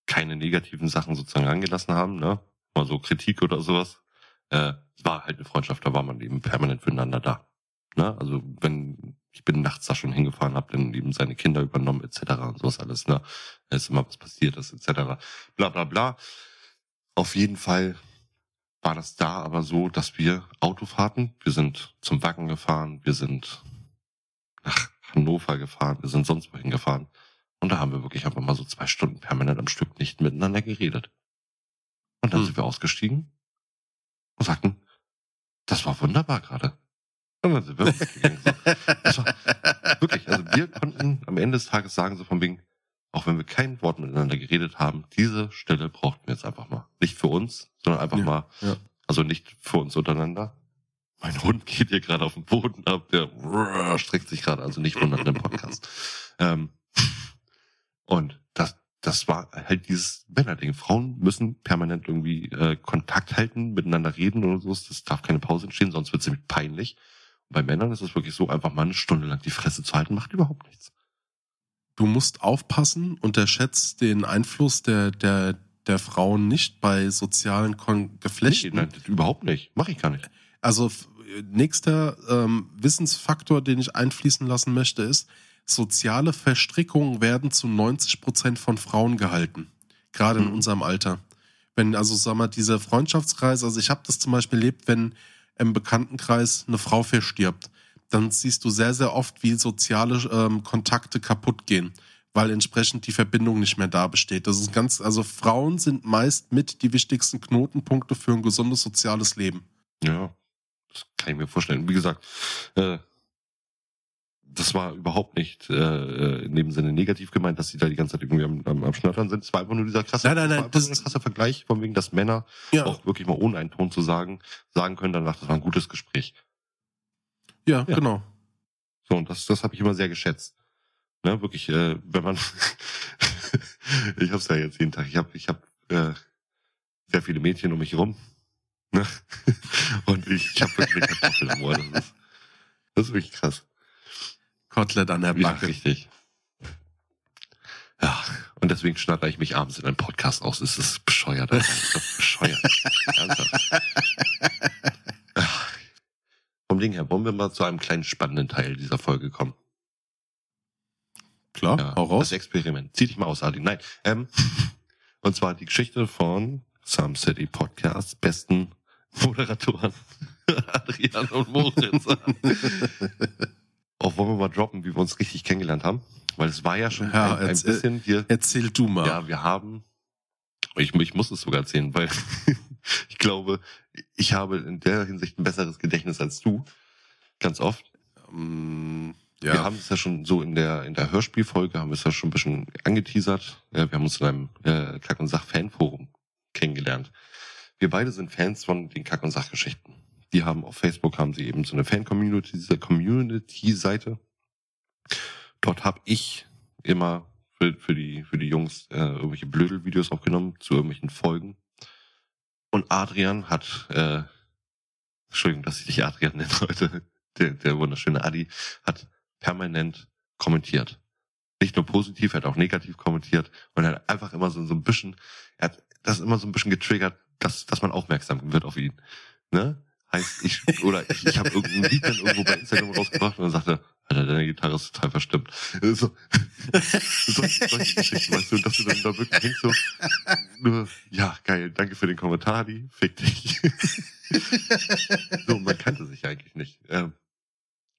keine negativen Sachen sozusagen angelassen haben, ne? Mal so Kritik oder sowas. Äh, war halt eine Freundschaft, da war man eben permanent füreinander da. Ne? Also wenn ich bin nachts da schon hingefahren, habe dann eben seine Kinder übernommen etc. und sowas alles, ne? Ist immer was passiert ist etc. Bla bla bla. Auf jeden Fall war das da aber so, dass wir Autofahrten, wir sind zum Wacken gefahren, wir sind nach Hannover gefahren, wir sind sonst wohin gefahren. Und da haben wir wirklich einfach mal so zwei Stunden permanent am Stück nicht miteinander geredet. Und dann Hm. sind wir ausgestiegen und sagten, das war wunderbar gerade. Und dann sind wir weggegangen. So. War wirklich, also wir konnten am Ende des Tages sagen, so von wegen, auch wenn wir kein Wort miteinander geredet haben, diese Stelle brauchten wir jetzt einfach mal. Nicht für uns, sondern einfach Ja, mal, ja. also nicht für uns untereinander. Mein Hund geht hier gerade auf den Boden ab, der streckt sich gerade, also nicht wundern im Podcast. ähm, und das, das war halt dieses Männerding. Frauen müssen permanent irgendwie äh, Kontakt halten, miteinander reden oder so. Das darf keine Pause entstehen, sonst wird es nämlich peinlich. Und bei Männern ist es wirklich so, einfach mal eine Stunde lang die Fresse zu halten, macht überhaupt nichts. Du musst aufpassen, unterschätzt den Einfluss der, der, der Frauen nicht bei sozialen Kon Geflechten. Nee, nein, überhaupt nicht. Mache ich gar nicht. Also nächster ähm, Wissensfaktor, den ich einfließen lassen möchte, ist, soziale Verstrickungen werden zu 90 Prozent von Frauen gehalten. Gerade in Mhm. unserem Alter. Wenn, also sag mal, dieser Freundschaftskreis, also ich habe das zum Beispiel erlebt, wenn im Bekanntenkreis eine Frau verstirbt, dann siehst du sehr, sehr oft, wie soziale ähm, Kontakte kaputt gehen, weil entsprechend die Verbindung nicht mehr da besteht. Das ist ganz, also Frauen sind meist mit die wichtigsten Knotenpunkte für ein gesundes soziales Leben. Ja, das kann ich mir vorstellen. Wie gesagt, äh, das war überhaupt nicht äh, in dem Sinne negativ gemeint, dass sie da die ganze Zeit irgendwie am, am, am Schnattern sind. Es war einfach nur dieser krasse, Nein, nein, nein, das das- krasser Vergleich, von wegen, dass Männer Ja, auch wirklich mal ohne einen Ton zu sagen, sagen können danach, das war ein gutes Gespräch. Ja, Ja. genau. So, und das, das habe ich immer sehr geschätzt. Ne, wirklich, äh, wenn man, ich hab's ja jetzt jeden Tag, ich habe ich hab, äh, sehr viele Mädchen um mich rum. Ne? Und ich, ich habe wirklich eine Kartoffel im Ohr. Das ist, das ist wirklich krass. Kotelett an der Ja, Backe. richtig. Ja, und deswegen schnatter ich mich abends in einen Podcast aus. Es ist bescheuert. Alter. Es ist bescheuert. Ernsthaft. Vom Ding her, wollen wir mal zu einem kleinen spannenden Teil dieser Folge kommen. Klar, Ja, hau raus. Das Experiment. Zieh dich mal aus, Adi. Nein. Ähm, und zwar die Geschichte von Some City Podcast, besten Moderatoren Adrian und Moritz. Auch wollen wir mal droppen, wie wir uns richtig kennengelernt haben. Weil es war ja schon Ja, ein, ein erzähl- bisschen hier. Erzähl du mal. Ja, wir haben. Ich, ich muss es sogar erzählen, weil ich glaube, ich habe in der Hinsicht ein besseres Gedächtnis als du. Ganz oft. Ähm, Wir ja. haben es ja schon so in der in der Hörspielfolge haben wir es ja schon ein bisschen angeteasert. Ja, wir haben uns in einem äh, Kack und Sach Fanforum kennengelernt. Wir beide sind Fans von den Kack und Sach Geschichten. Die haben auf Facebook haben sie eben so eine Fan Community diese Community Seite. Dort habe ich immer für, für die für die Jungs äh, irgendwelche Blödel-Videos aufgenommen zu irgendwelchen Folgen. Und Adrian hat äh, Entschuldigung, dass ich dich Adrian nenne heute. Der, der wunderschöne Adi hat permanent kommentiert. Nicht nur positiv, er hat auch negativ kommentiert und er hat einfach immer so, so ein bisschen, er hat das immer so ein bisschen getriggert, dass, dass man aufmerksam wird auf ihn. Ne? Heißt, ich, oder ich, ich habe irgendein Lied dann irgendwo bei Instagram rausgebracht und dann sagte, Alter, deine Gitarre ist total verstimmt. So, solche, solche Geschichten, weißt du, dass du dann da wirklich denkst so, nur, ja, geil, danke für den Kommentar, Adi, fick dich. so, man kannte sich eigentlich nicht. Ähm,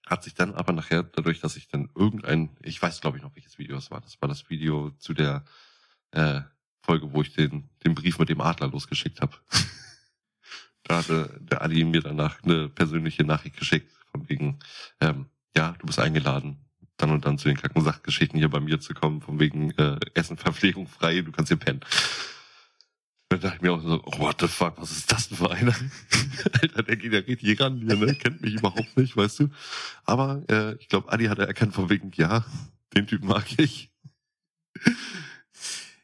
hat sich dann aber nachher, dadurch, dass ich dann irgendein, ich weiß glaube ich noch, welches Video es war. Das war das Video zu der äh, Folge, wo ich den, den Brief mit dem Adler losgeschickt habe. da hatte der Adi mir danach eine persönliche Nachricht geschickt, von wegen, ähm, ja, du bist eingeladen, dann und dann zu den kacken Sachgeschichten hier bei mir zu kommen, von wegen äh, Essen, Verpflegung frei, du kannst hier pennen. Da dachte ich mir auch so, oh, what the fuck, was ist das denn für einer? Alter, der geht ja richtig ran hier, ne? Kennt mich überhaupt nicht, weißt du? Aber äh, ich glaube, Adi hat erkannt von wegen, ja, den Typ mag ich.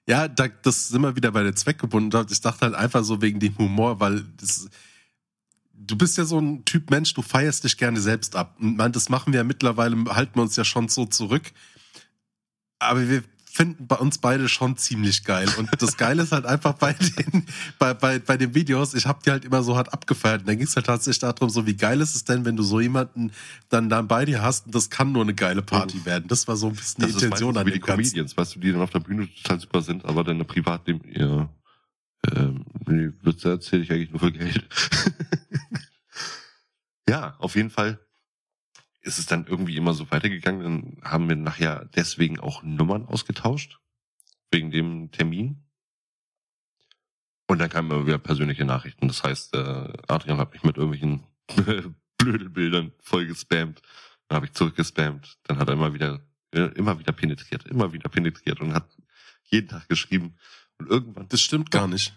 Ja, da, das sind wir wieder bei der Zweckgebundenheit. Ich dachte halt einfach so wegen dem Humor, weil das, du bist ja so ein Typ Mensch, du feierst dich gerne selbst ab. Und man, das machen wir ja mittlerweile, halten wir uns ja schon so zurück. Aber wir finden bei uns beide schon ziemlich geil. Und das Geile ist halt einfach bei den, bei, bei, bei den Videos, ich hab die halt immer so hart abgefeiert. Und dann ging es halt tatsächlich darum, so wie geil ist es denn, wenn du so jemanden dann, dann bei dir hast und das kann nur eine geile Party werden. Das war so ein bisschen die Das ist Intention an wie die dem. Comedians, weißt du, die dann auf der Bühne total super sind, aber dann im Privatleben, ja, ähm, Witze erzähle ich eigentlich nur für Geld. ja, auf jeden Fall ist es dann irgendwie immer so weitergegangen. Dann haben wir nachher deswegen auch Nummern ausgetauscht. Wegen dem Termin. Und dann kamen immer wieder persönliche Nachrichten. Das heißt, äh, Adrian hat mich mit irgendwelchen Blödelbildern voll gespammt. Dann habe ich zurückgespammt. Dann hat er immer wieder, äh, immer wieder penetriert, immer wieder penetriert und hat jeden Tag geschrieben. Und irgendwann Das stimmt gar nicht.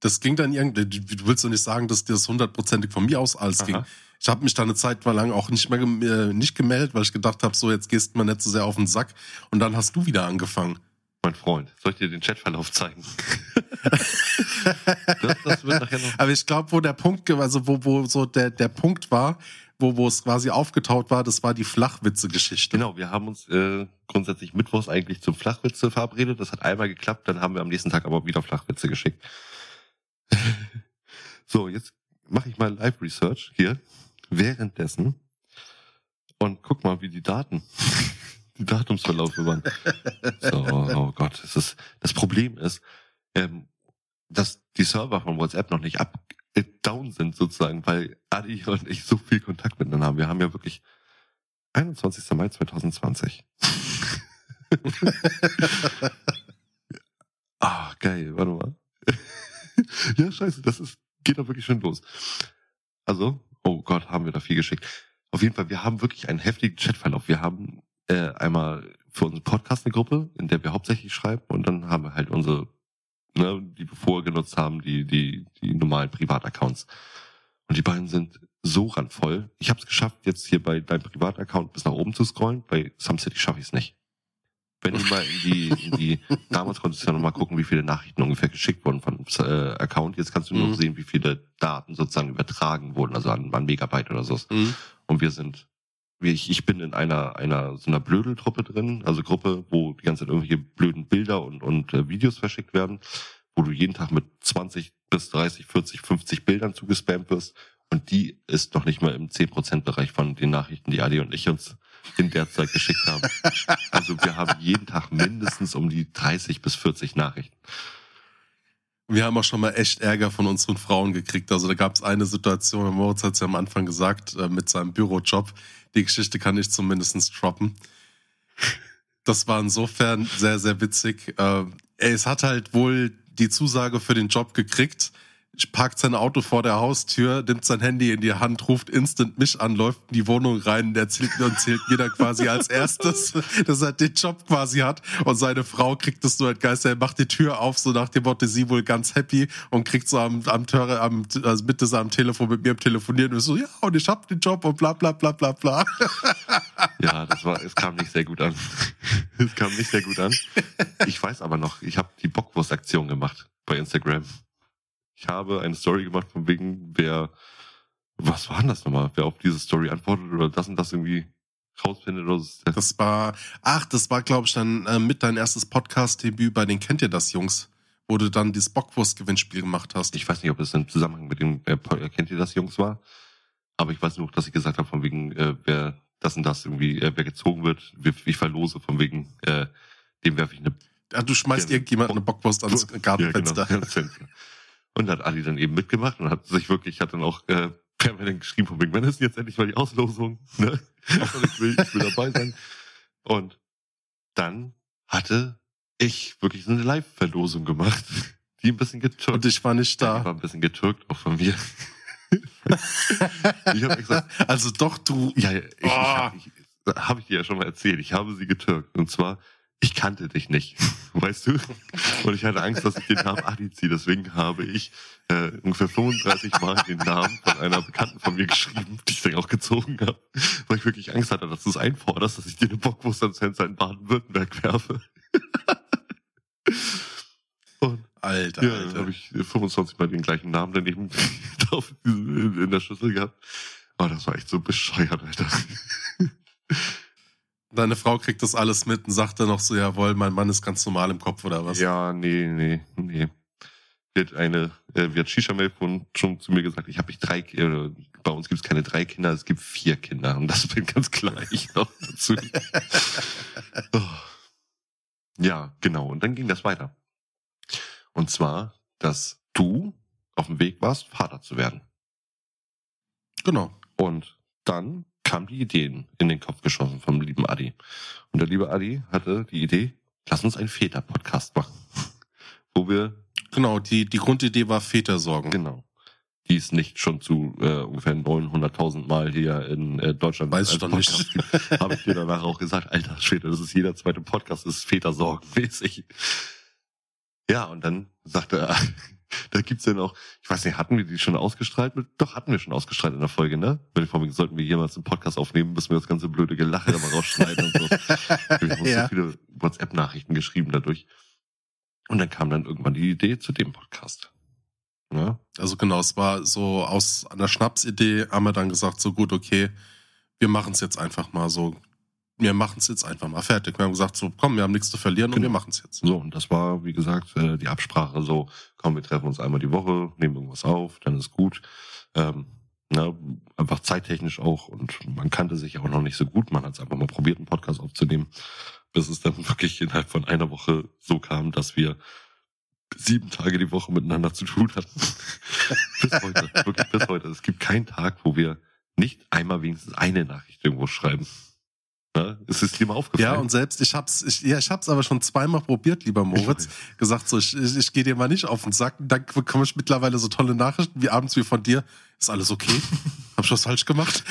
Das ging dann irgendwie, du willst doch nicht sagen, dass das hundertprozentig von mir aus alles ging. Aha. Ich habe mich da eine Zeit lang auch nicht mehr äh, nicht gemeldet, weil ich gedacht habe, so jetzt gehst du mir nicht so sehr auf den Sack. Und dann hast du wieder angefangen. mein Freund. Soll ich dir den Chatverlauf zeigen? das, das wird nachher noch. Aber ich glaube, wo der Punkt, also wo, wo so der, der Punkt war, wo, wo es quasi aufgetaut war, das war die Flachwitze-Geschichte. Genau, wir haben uns äh, grundsätzlich mittwochs eigentlich zum Flachwitze verabredet. Das hat einmal geklappt, dann haben wir am nächsten Tag aber wieder Flachwitze geschickt. so, jetzt mache ich mal Live-Research hier währenddessen und guck mal, wie die Daten, die Datumsverläufe waren. So, oh Gott, das ist, das Problem ist, ähm, dass die Server von WhatsApp noch nicht ab down sind sozusagen, weil Adi und ich so viel Kontakt miteinander haben. Wir haben ja wirklich 21. Mai 2020. Ah, geil, warte mal. ja, scheiße, das ist, geht doch wirklich schon los. Also, oh Gott, haben wir da viel geschickt. Auf jeden Fall, wir haben wirklich einen heftigen Chatverlauf. Wir haben äh, einmal für unseren Podcast eine Gruppe, in der wir hauptsächlich schreiben und dann haben wir halt unsere ne, die wir vorher genutzt haben, die, die, die normalen Privataccounts. Und die beiden sind so randvoll. Ich habe es geschafft, jetzt hier bei deinem Privataccount bis nach oben zu scrollen. Bei SumCity schaffe ich es nicht. Wenn du mal in die, in die, damals konntest du ja nochmal gucken, wie viele Nachrichten ungefähr geschickt wurden von äh, Account. Jetzt kannst du nur mhm. sehen, wie viele Daten sozusagen übertragen wurden, also an, an Megabyte oder so. Mhm. Und wir sind ich, ich bin in einer, einer so einer Blödeltruppe drin, also Gruppe, wo die ganze Zeit irgendwelche blöden Bilder und, und äh, Videos verschickt werden, wo du jeden Tag mit 20 bis 30, 40, 50 Bildern zugespammt wirst. Und die ist noch nicht mal im 10%-Bereich von den Nachrichten, die Adi und ich uns in der Zeit geschickt haben. Also wir haben jeden Tag mindestens um die 30 bis 40 Nachrichten. Wir haben auch schon mal echt Ärger von unseren Frauen gekriegt. Also da gab es eine Situation, Moritz hat es ja am Anfang gesagt, äh, mit seinem Bürojob. Die Geschichte kann ich zumindest droppen. Das war insofern sehr, sehr witzig. Äh, es hat halt wohl die Zusage für den Job gekriegt parkt sein Auto vor der Haustür, nimmt sein Handy in die Hand, ruft instant mich an, läuft in die Wohnung rein, der erzählt und zählt mir dann quasi als erstes, dass er den Job quasi hat und seine Frau kriegt es nur entgeistert, er macht die Tür auf, so nach dem Motto, sie wohl ganz happy und kriegt so am, am Töre, am, also mit so am Telefon mit mir Telefonieren und so, ja, und ich hab den Job und bla, bla, bla, bla, bla. Ja, das war, es kam nicht sehr gut an. Es kam nicht sehr gut an. Ich weiß aber noch, ich habe die Bockwurst-Aktion gemacht bei Instagram. Ich habe eine Story gemacht von wegen, wer, was war denn das nochmal? Wer auf diese Story antwortet oder das und das irgendwie rausfindet oder so. Das war, ach, das war, glaube ich, dann äh, mit dein erstes Podcast-Debüt bei den Kennt ihr das, Jungs? Wo du dann dieses Bockwurst-Gewinnspiel gemacht hast. Ich weiß nicht, ob es im Zusammenhang mit dem äh, Kennt ihr das, Jungs war. Aber ich weiß nur, dass ich gesagt habe, von wegen, äh, wer das und das irgendwie, äh, wer gezogen wird, ich verlose, von wegen, äh, dem werfe ich eine. Ja, du schmeißt irgendjemand eine Bockwurst ans Gartenfenster. Ja, genau, Und hat Ali dann eben mitgemacht und hat sich wirklich, hat dann auch äh, permanent geschrieben von wegen, wann ist jetzt endlich mal die Auslosung? Ne? ich, will, ich will dabei sein. Und dann hatte ich wirklich so eine Live-Verlosung gemacht, die ein bisschen getürkt. Und ich war nicht da. Die war ein bisschen getürkt, auch von mir. ich habe gesagt, also doch du. Ja, ich, oh. ich, habe ich, hab ich dir ja schon mal erzählt. Ich habe sie getürkt. Und zwar ich kannte dich nicht, weißt du? Und ich hatte Angst, dass ich den Namen Adi ziehe. Deswegen habe ich äh, ungefähr 35 Mal den Namen von einer Bekannten von mir geschrieben, die ich dann auch gezogen habe, weil ich wirklich Angst hatte, dass du es einforderst, dass ich dir eine Bockwurst ans Fenster in Baden-Württemberg werfe. Und Alter, ja, Alter. habe ich 25 Mal den gleichen Namen daneben drauf in der Schüssel gehabt. Aber das war echt so bescheuert, Alter. Deine Frau kriegt das alles mit und sagt dann noch so, jawohl, mein Mann ist ganz normal im Kopf oder was? Ja, nee, nee, nee. Wird eine, äh, wird Shisha Melfon schon zu mir gesagt, ich habe ich drei, äh, bei uns gibt es keine drei Kinder, es gibt vier Kinder und das bin ganz klar ich noch dazu. oh. Ja, genau. Und dann ging das weiter. Und zwar, dass du auf dem Weg warst, Vater zu werden. Genau. Und dann kamen die Ideen in den Kopf geschossen vom lieben Adi. Und der liebe Adi hatte die Idee, lass uns einen Väter-Podcast machen. Wo wir. Genau, die, die Grundidee war Vätersorgen. Genau. Die ist nicht schon zu äh, ungefähr 900.000 Mal hier in äh, Deutschland. Weiß ich doch nicht. Habe ich dir danach auch gesagt, alter Schwede, das ist jeder zweite Podcast, das ist Vätersorgen mäßig. Ja, und dann sagte da gibt's dann auch, ich weiß nicht, hatten wir die schon ausgestrahlt? Doch, hatten wir schon ausgestrahlt in der Folge, ne? Weil vor sollten wir jemals einen Podcast aufnehmen, müssen wir das ganze blöde Gelache immer rausschneiden und so. Wir haben uns Ja. so viele WhatsApp-Nachrichten geschrieben dadurch. Und dann kam dann irgendwann die Idee zu dem Podcast. Ja, Also genau, es war so aus einer Schnapsidee, haben wir dann gesagt, so gut, okay, wir machen es jetzt einfach mal so. Wir machen es jetzt einfach mal fertig. Wir haben gesagt, so komm, wir haben nichts zu verlieren und Genau. wir machen es jetzt. So, und das war, wie gesagt, äh, die Absprache so, komm, wir treffen uns einmal die Woche, nehmen irgendwas auf, dann ist gut. Ähm, na, einfach zeittechnisch auch und man kannte sich auch noch nicht so gut. Man hat es einfach mal probiert, einen Podcast aufzunehmen, bis es dann wirklich innerhalb von einer Woche so kam, dass wir sieben Tage die Woche miteinander zu tun hatten. bis heute, wirklich bis heute. Es gibt keinen Tag, wo wir nicht einmal wenigstens eine Nachricht irgendwo schreiben. Ist es dir mal aufgefallen? Ja, und selbst ich hab's, ich, ja, ich hab's aber schon zweimal probiert, lieber Moritz. Gesagt, so, ich, ich, ich gehe dir mal nicht auf den Sack. Dann bekomme ich mittlerweile so tolle Nachrichten wie abends wie von dir. Ist alles okay? Hab ich was falsch gemacht?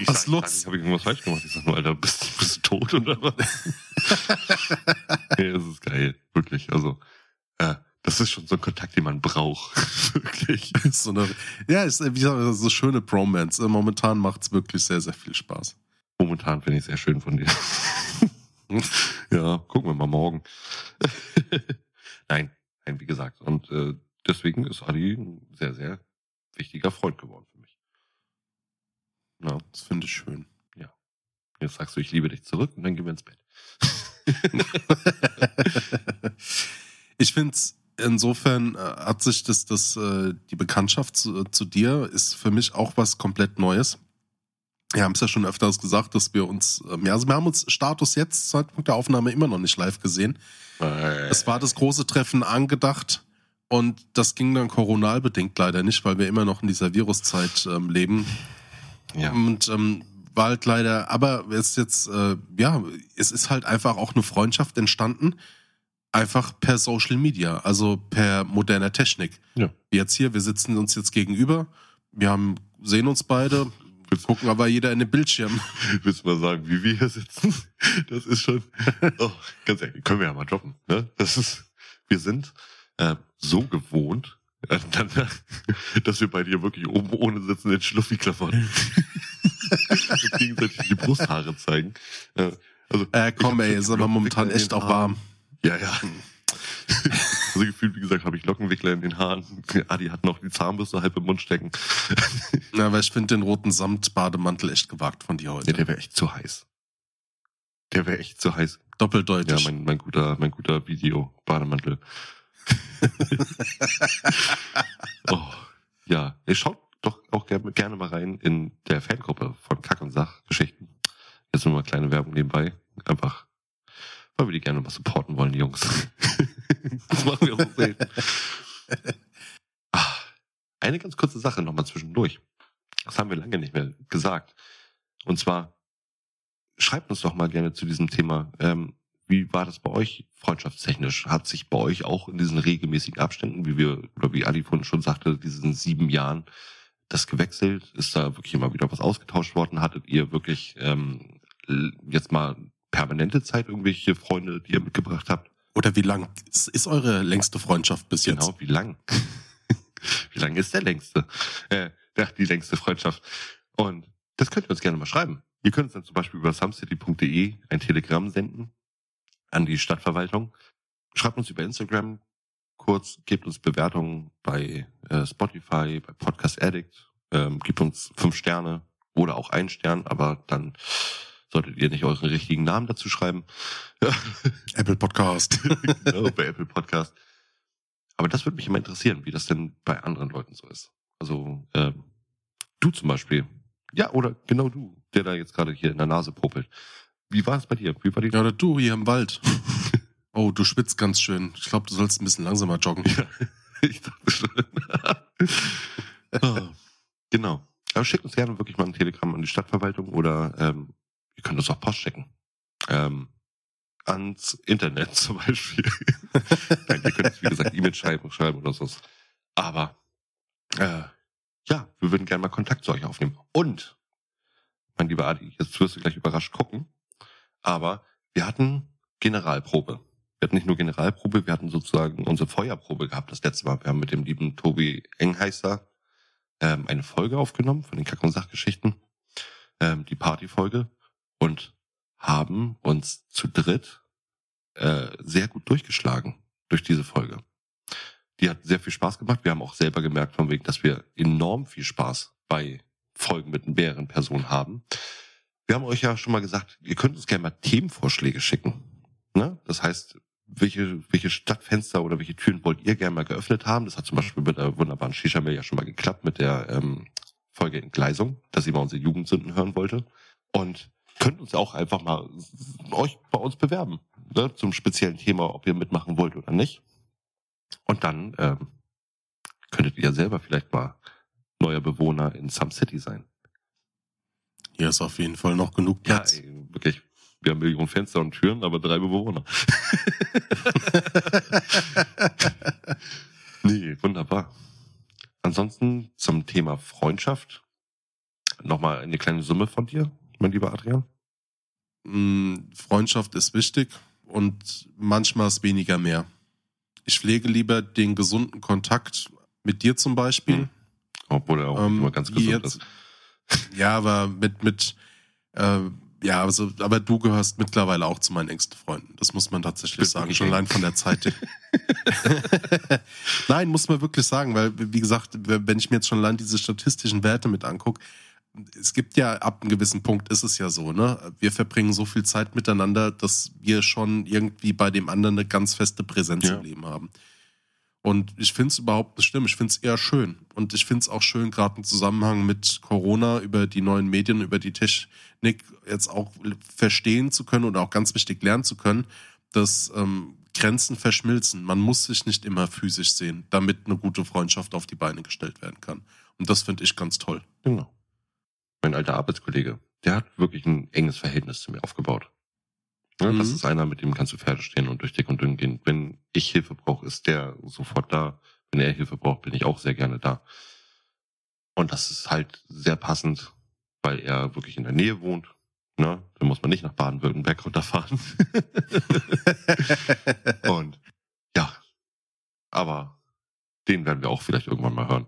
Ich Was sag- los? Ich habe irgendwas falsch gemacht. Ich sag nur, Alter, bist, bist du tot oder was? nee, das ist geil. Wirklich. Also, äh, das ist schon so ein Kontakt, den man braucht. wirklich. so eine, ja, ist äh, wie gesagt, so schöne Bromance. Äh, Momentan macht's wirklich sehr, sehr viel Spaß. Momentan finde ich sehr schön von dir. ja, gucken wir mal morgen. nein, nein, wie gesagt. Und äh, deswegen ist Adi ein sehr, sehr wichtiger Freund geworden für mich. Na, Das finde ich schön. jetzt sagst du, ich liebe dich zurück und dann gehen wir ins Bett. ich finde es insofern äh, hat sich das, das äh, die Bekanntschaft zu, zu dir ist für mich auch was komplett Neues. Wir haben es ja schon öfters gesagt, dass wir uns, ähm, ja, also wir haben uns Status jetzt, Zeitpunkt der Aufnahme, immer noch nicht live gesehen. Es war das große Treffen angedacht und das ging dann koronalbedingt leider nicht, weil wir immer noch in dieser Viruszeit ähm, leben. ja. Und ähm, war halt leider, aber es ist jetzt, äh, ja, es ist halt einfach auch eine Freundschaft entstanden, einfach per Social Media, also per moderner Technik. Ja. Wie Jetzt hier, wir sitzen uns jetzt gegenüber, wir haben, sehen uns beide, wir gucken aber jeder in den Bildschirm. Willst du mal sagen, wie wir hier sitzen? Das ist schon, oh, ganz ehrlich, können wir ja mal droppen. Ne? Das ist, wir sind äh, so gewohnt, äh, dann, dass wir bei dir wirklich oben ohne sitzen in Schluffi-Klamotten. und gegenseitig die Brusthaare zeigen. Äh, also, Äh, komm, ey, ist aber momentan echt auch warm. Ja, ja. Also gefühlt, wie gesagt, habe ich Lockenwickler in den Haaren. Adi hat noch die Zahnbürste halb im Mund stecken. Ja, aber ich finde den roten Samt-Bademantel echt gewagt von dir Ja, heute. der wäre echt zu heiß. Der wäre echt zu heiß. Ja, Doppeldeutig. mein, mein guter, mein guter Video-Bademantel. oh, ja, ihr schaut doch auch gerne, gerne mal rein in der Fangruppe von Kack und Sach Geschichten. Jetzt nur mal kleine Werbung nebenbei. Einfach, weil wir die gerne mal supporten wollen, die Jungs. Das machen wir auch selten. Ah, Eine ganz kurze Sache nochmal zwischendurch. Das haben wir lange nicht mehr gesagt. Und zwar, schreibt uns doch mal gerne zu diesem Thema. Ähm, wie war das bei euch freundschaftstechnisch? Hat sich bei euch auch in diesen regelmäßigen Abständen, wie wir, oder wie Ali vorhin schon sagte, diesen sieben Jahren, das gewechselt? Ist da wirklich immer wieder was ausgetauscht worden? Hattet ihr wirklich ähm, jetzt mal permanente Zeit irgendwelche Freunde, die ihr mitgebracht habt? Oder wie lang ist, ist eure längste Freundschaft bis jetzt? Genau, wie lang? wie lang ist der längste? Äh, die längste Freundschaft. Und das könnt ihr uns gerne mal schreiben. Ihr könnt uns dann zum Beispiel über sumcity.de ein Telegramm senden an die Stadtverwaltung. Schreibt uns über Instagram kurz, gebt uns Bewertungen bei äh, Spotify, bei Podcast Addict, ähm, gebt uns fünf Sterne oder auch ein Stern, aber dann solltet ihr nicht euren richtigen Namen dazu schreiben. Apple Podcast. genau, bei Apple Podcast. Aber das würde mich immer interessieren, wie das denn bei anderen Leuten so ist. Also ähm, du zum Beispiel. Ja, oder genau du, der da jetzt gerade hier in der Nase popelt. Wie war es bei dir? Wie war die Ja, oder du hier im Wald. Oh, du schwitzt ganz schön. Ich glaube, du sollst ein bisschen langsamer joggen. ich dachte schon. Ah, genau. Aber schickt uns gerne wirklich mal ein Telegramm an die Stadtverwaltung oder ähm, ihr könnt uns auch Post schicken. Ähm, ans Internet zum Beispiel. Nein, ihr könnt wie gesagt, E-Mail schreiben, schreiben oder so. Aber äh, ja, wir würden gerne mal Kontakt zu euch aufnehmen. Und, mein lieber Adi, jetzt wirst du gleich überrascht gucken, aber wir hatten Generalprobe. Wir hatten nicht nur Generalprobe, wir hatten sozusagen unsere Feuerprobe gehabt das letzte Mal. Wir haben mit dem lieben Tobi Engheißer ähm, eine Folge aufgenommen von den Kack- und Sachgeschichten, ähm, die Partyfolge und haben uns zu dritt äh, sehr gut durchgeschlagen durch diese Folge. Die hat sehr viel Spaß gemacht. Wir haben auch selber gemerkt, von wegen, dass wir enorm viel Spaß bei Folgen mit mehreren Personen haben. Wir haben euch ja schon mal gesagt, ihr könnt uns gerne mal Themenvorschläge schicken. Ne? Das heißt, welche, welche Stadtfenster oder welche Türen wollt ihr gerne mal geöffnet haben? Das hat zum Beispiel mit der wunderbaren Shisha Mill ja schon mal geklappt mit der ähm, Folge Entgleisung, dass ihr mal unsere Jugendsünden hören wollte. Und könnt uns auch einfach mal euch bei uns bewerben ne, zum speziellen Thema, ob ihr mitmachen wollt oder nicht. Und dann ähm, könntet ihr selber vielleicht mal neuer Bewohner in Some City sein. Hier ist auf jeden Fall noch genug Platz. Ja, ey, wirklich. Wir haben Millionen Fenster und Türen, aber drei Bewohner. nee, wunderbar. Ansonsten zum Thema Freundschaft. Nochmal eine kleine Summe von dir, mein lieber Adrian. Mm, Freundschaft ist wichtig und manchmal ist weniger mehr. Ich pflege lieber den gesunden Kontakt mit dir zum Beispiel. Hm. Obwohl er auch Ähm, immer ganz gesund jetzt- ist. Ja, aber mit, mit, äh, ja, also, aber du gehörst mittlerweile auch zu meinen engsten Freunden. Das muss man tatsächlich sagen, schon allein von der Zeit. Nein, muss man wirklich sagen, weil, wie gesagt, wenn ich mir jetzt schon allein diese statistischen Werte mit angucke, es gibt ja ab einem gewissen Punkt ist es ja so, ne? Wir verbringen so viel Zeit miteinander, dass wir schon irgendwie bei dem anderen eine ganz feste Präsenz Ja. im Leben haben. Und ich finde es überhaupt nicht schlimm. Ich finde es eher schön. Und ich finde es auch schön, gerade im Zusammenhang mit Corona über die neuen Medien, über die Technik jetzt auch verstehen zu können oder auch ganz wichtig lernen zu können, dass ähm, Grenzen verschmilzen. Man muss sich nicht immer physisch sehen, damit eine gute Freundschaft auf die Beine gestellt werden kann. Und das finde ich ganz toll. Genau. Mein alter Arbeitskollege, der hat wirklich ein enges Verhältnis zu mir aufgebaut. Ja, Das Mhm. ist einer, mit dem kannst du Pferde stehen und durch dick und dünn gehen. Wenn ich Hilfe brauche, ist der sofort da. Wenn er Hilfe braucht, bin ich auch sehr gerne da. Und das ist halt sehr passend, weil er wirklich in der Nähe wohnt. Ne? Da muss man nicht nach Baden-Württemberg runterfahren. und ja, aber den werden wir auch vielleicht irgendwann mal hören.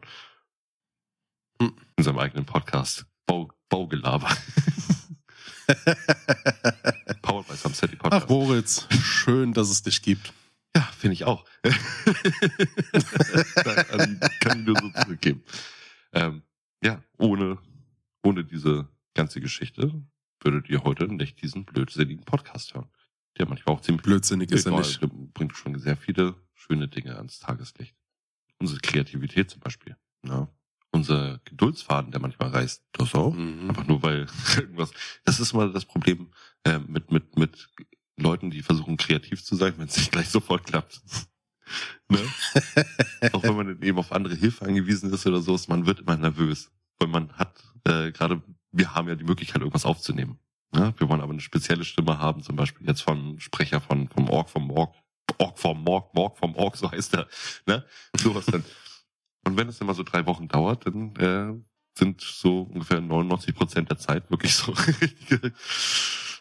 Hm. In seinem eigenen Podcast. Bau, Baugelaber. Powered by Some City Ach, Podcast. Moritz, schön, dass es dich gibt. Ja, finde ich auch. kann, kann ich nur so zurückgeben. Ähm, ja, ohne, ohne diese ganze Geschichte würdet ihr heute nicht diesen blödsinnigen Podcast hören. Der manchmal auch ziemlich Blödsinnig ist er nicht. bringt schon sehr viele schöne Dinge ans Tageslicht. Unsere Kreativität zum Beispiel. Ne? Unser Geduldsfaden, der manchmal reißt. Das auch. Mhm. Einfach nur weil irgendwas. Das ist mal das Problem äh, mit, mit, mit Leuten, die versuchen kreativ zu sein, wenn es nicht gleich sofort klappt. ne? Auch wenn man eben auf andere Hilfe angewiesen ist oder so, ist man wird immer nervös. Weil man hat äh, gerade, wir haben ja die Möglichkeit, irgendwas aufzunehmen. Ne? Wir wollen aber eine spezielle Stimme haben, zum Beispiel jetzt von Sprecher von vom Org vom Morg, Org vom Morg, Morg vom Org, so heißt er. Ne? Sowas dann. Und wenn es immer so drei Wochen dauert, dann äh, sind so ungefähr 99 Prozent der Zeit wirklich so.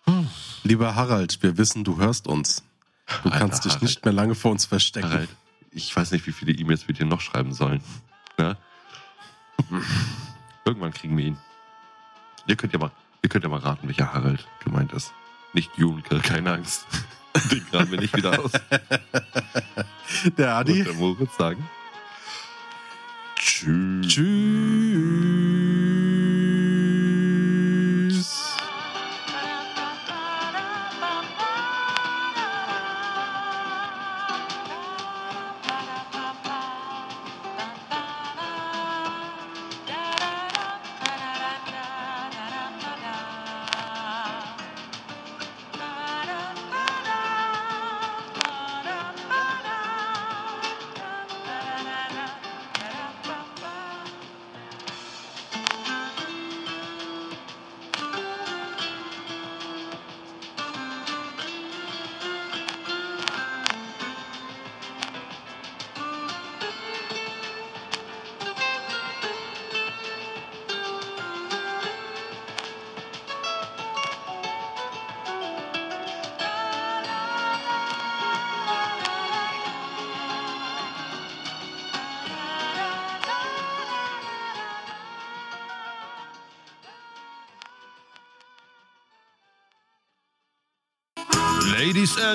Lieber Harald, wir wissen, du hörst uns. Du Alter, kannst dich Harald. nicht mehr lange vor uns verstecken. Harald, ich weiß nicht, wie viele E-Mails wir dir noch schreiben sollen. Ne? Irgendwann kriegen wir ihn. Ihr könnt ja mal, ihr könnt ja mal raten, welcher Harald gemeint ist. Nicht Junke, keine Angst. Den graben wir nicht wieder aus. Der Adi. Und der Moritz sagen. Tschüss. Tschüss.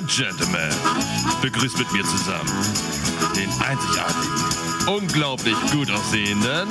Gentlemen, begrüßt mit mir zusammen den einzigartigen, unglaublich gut aussehenden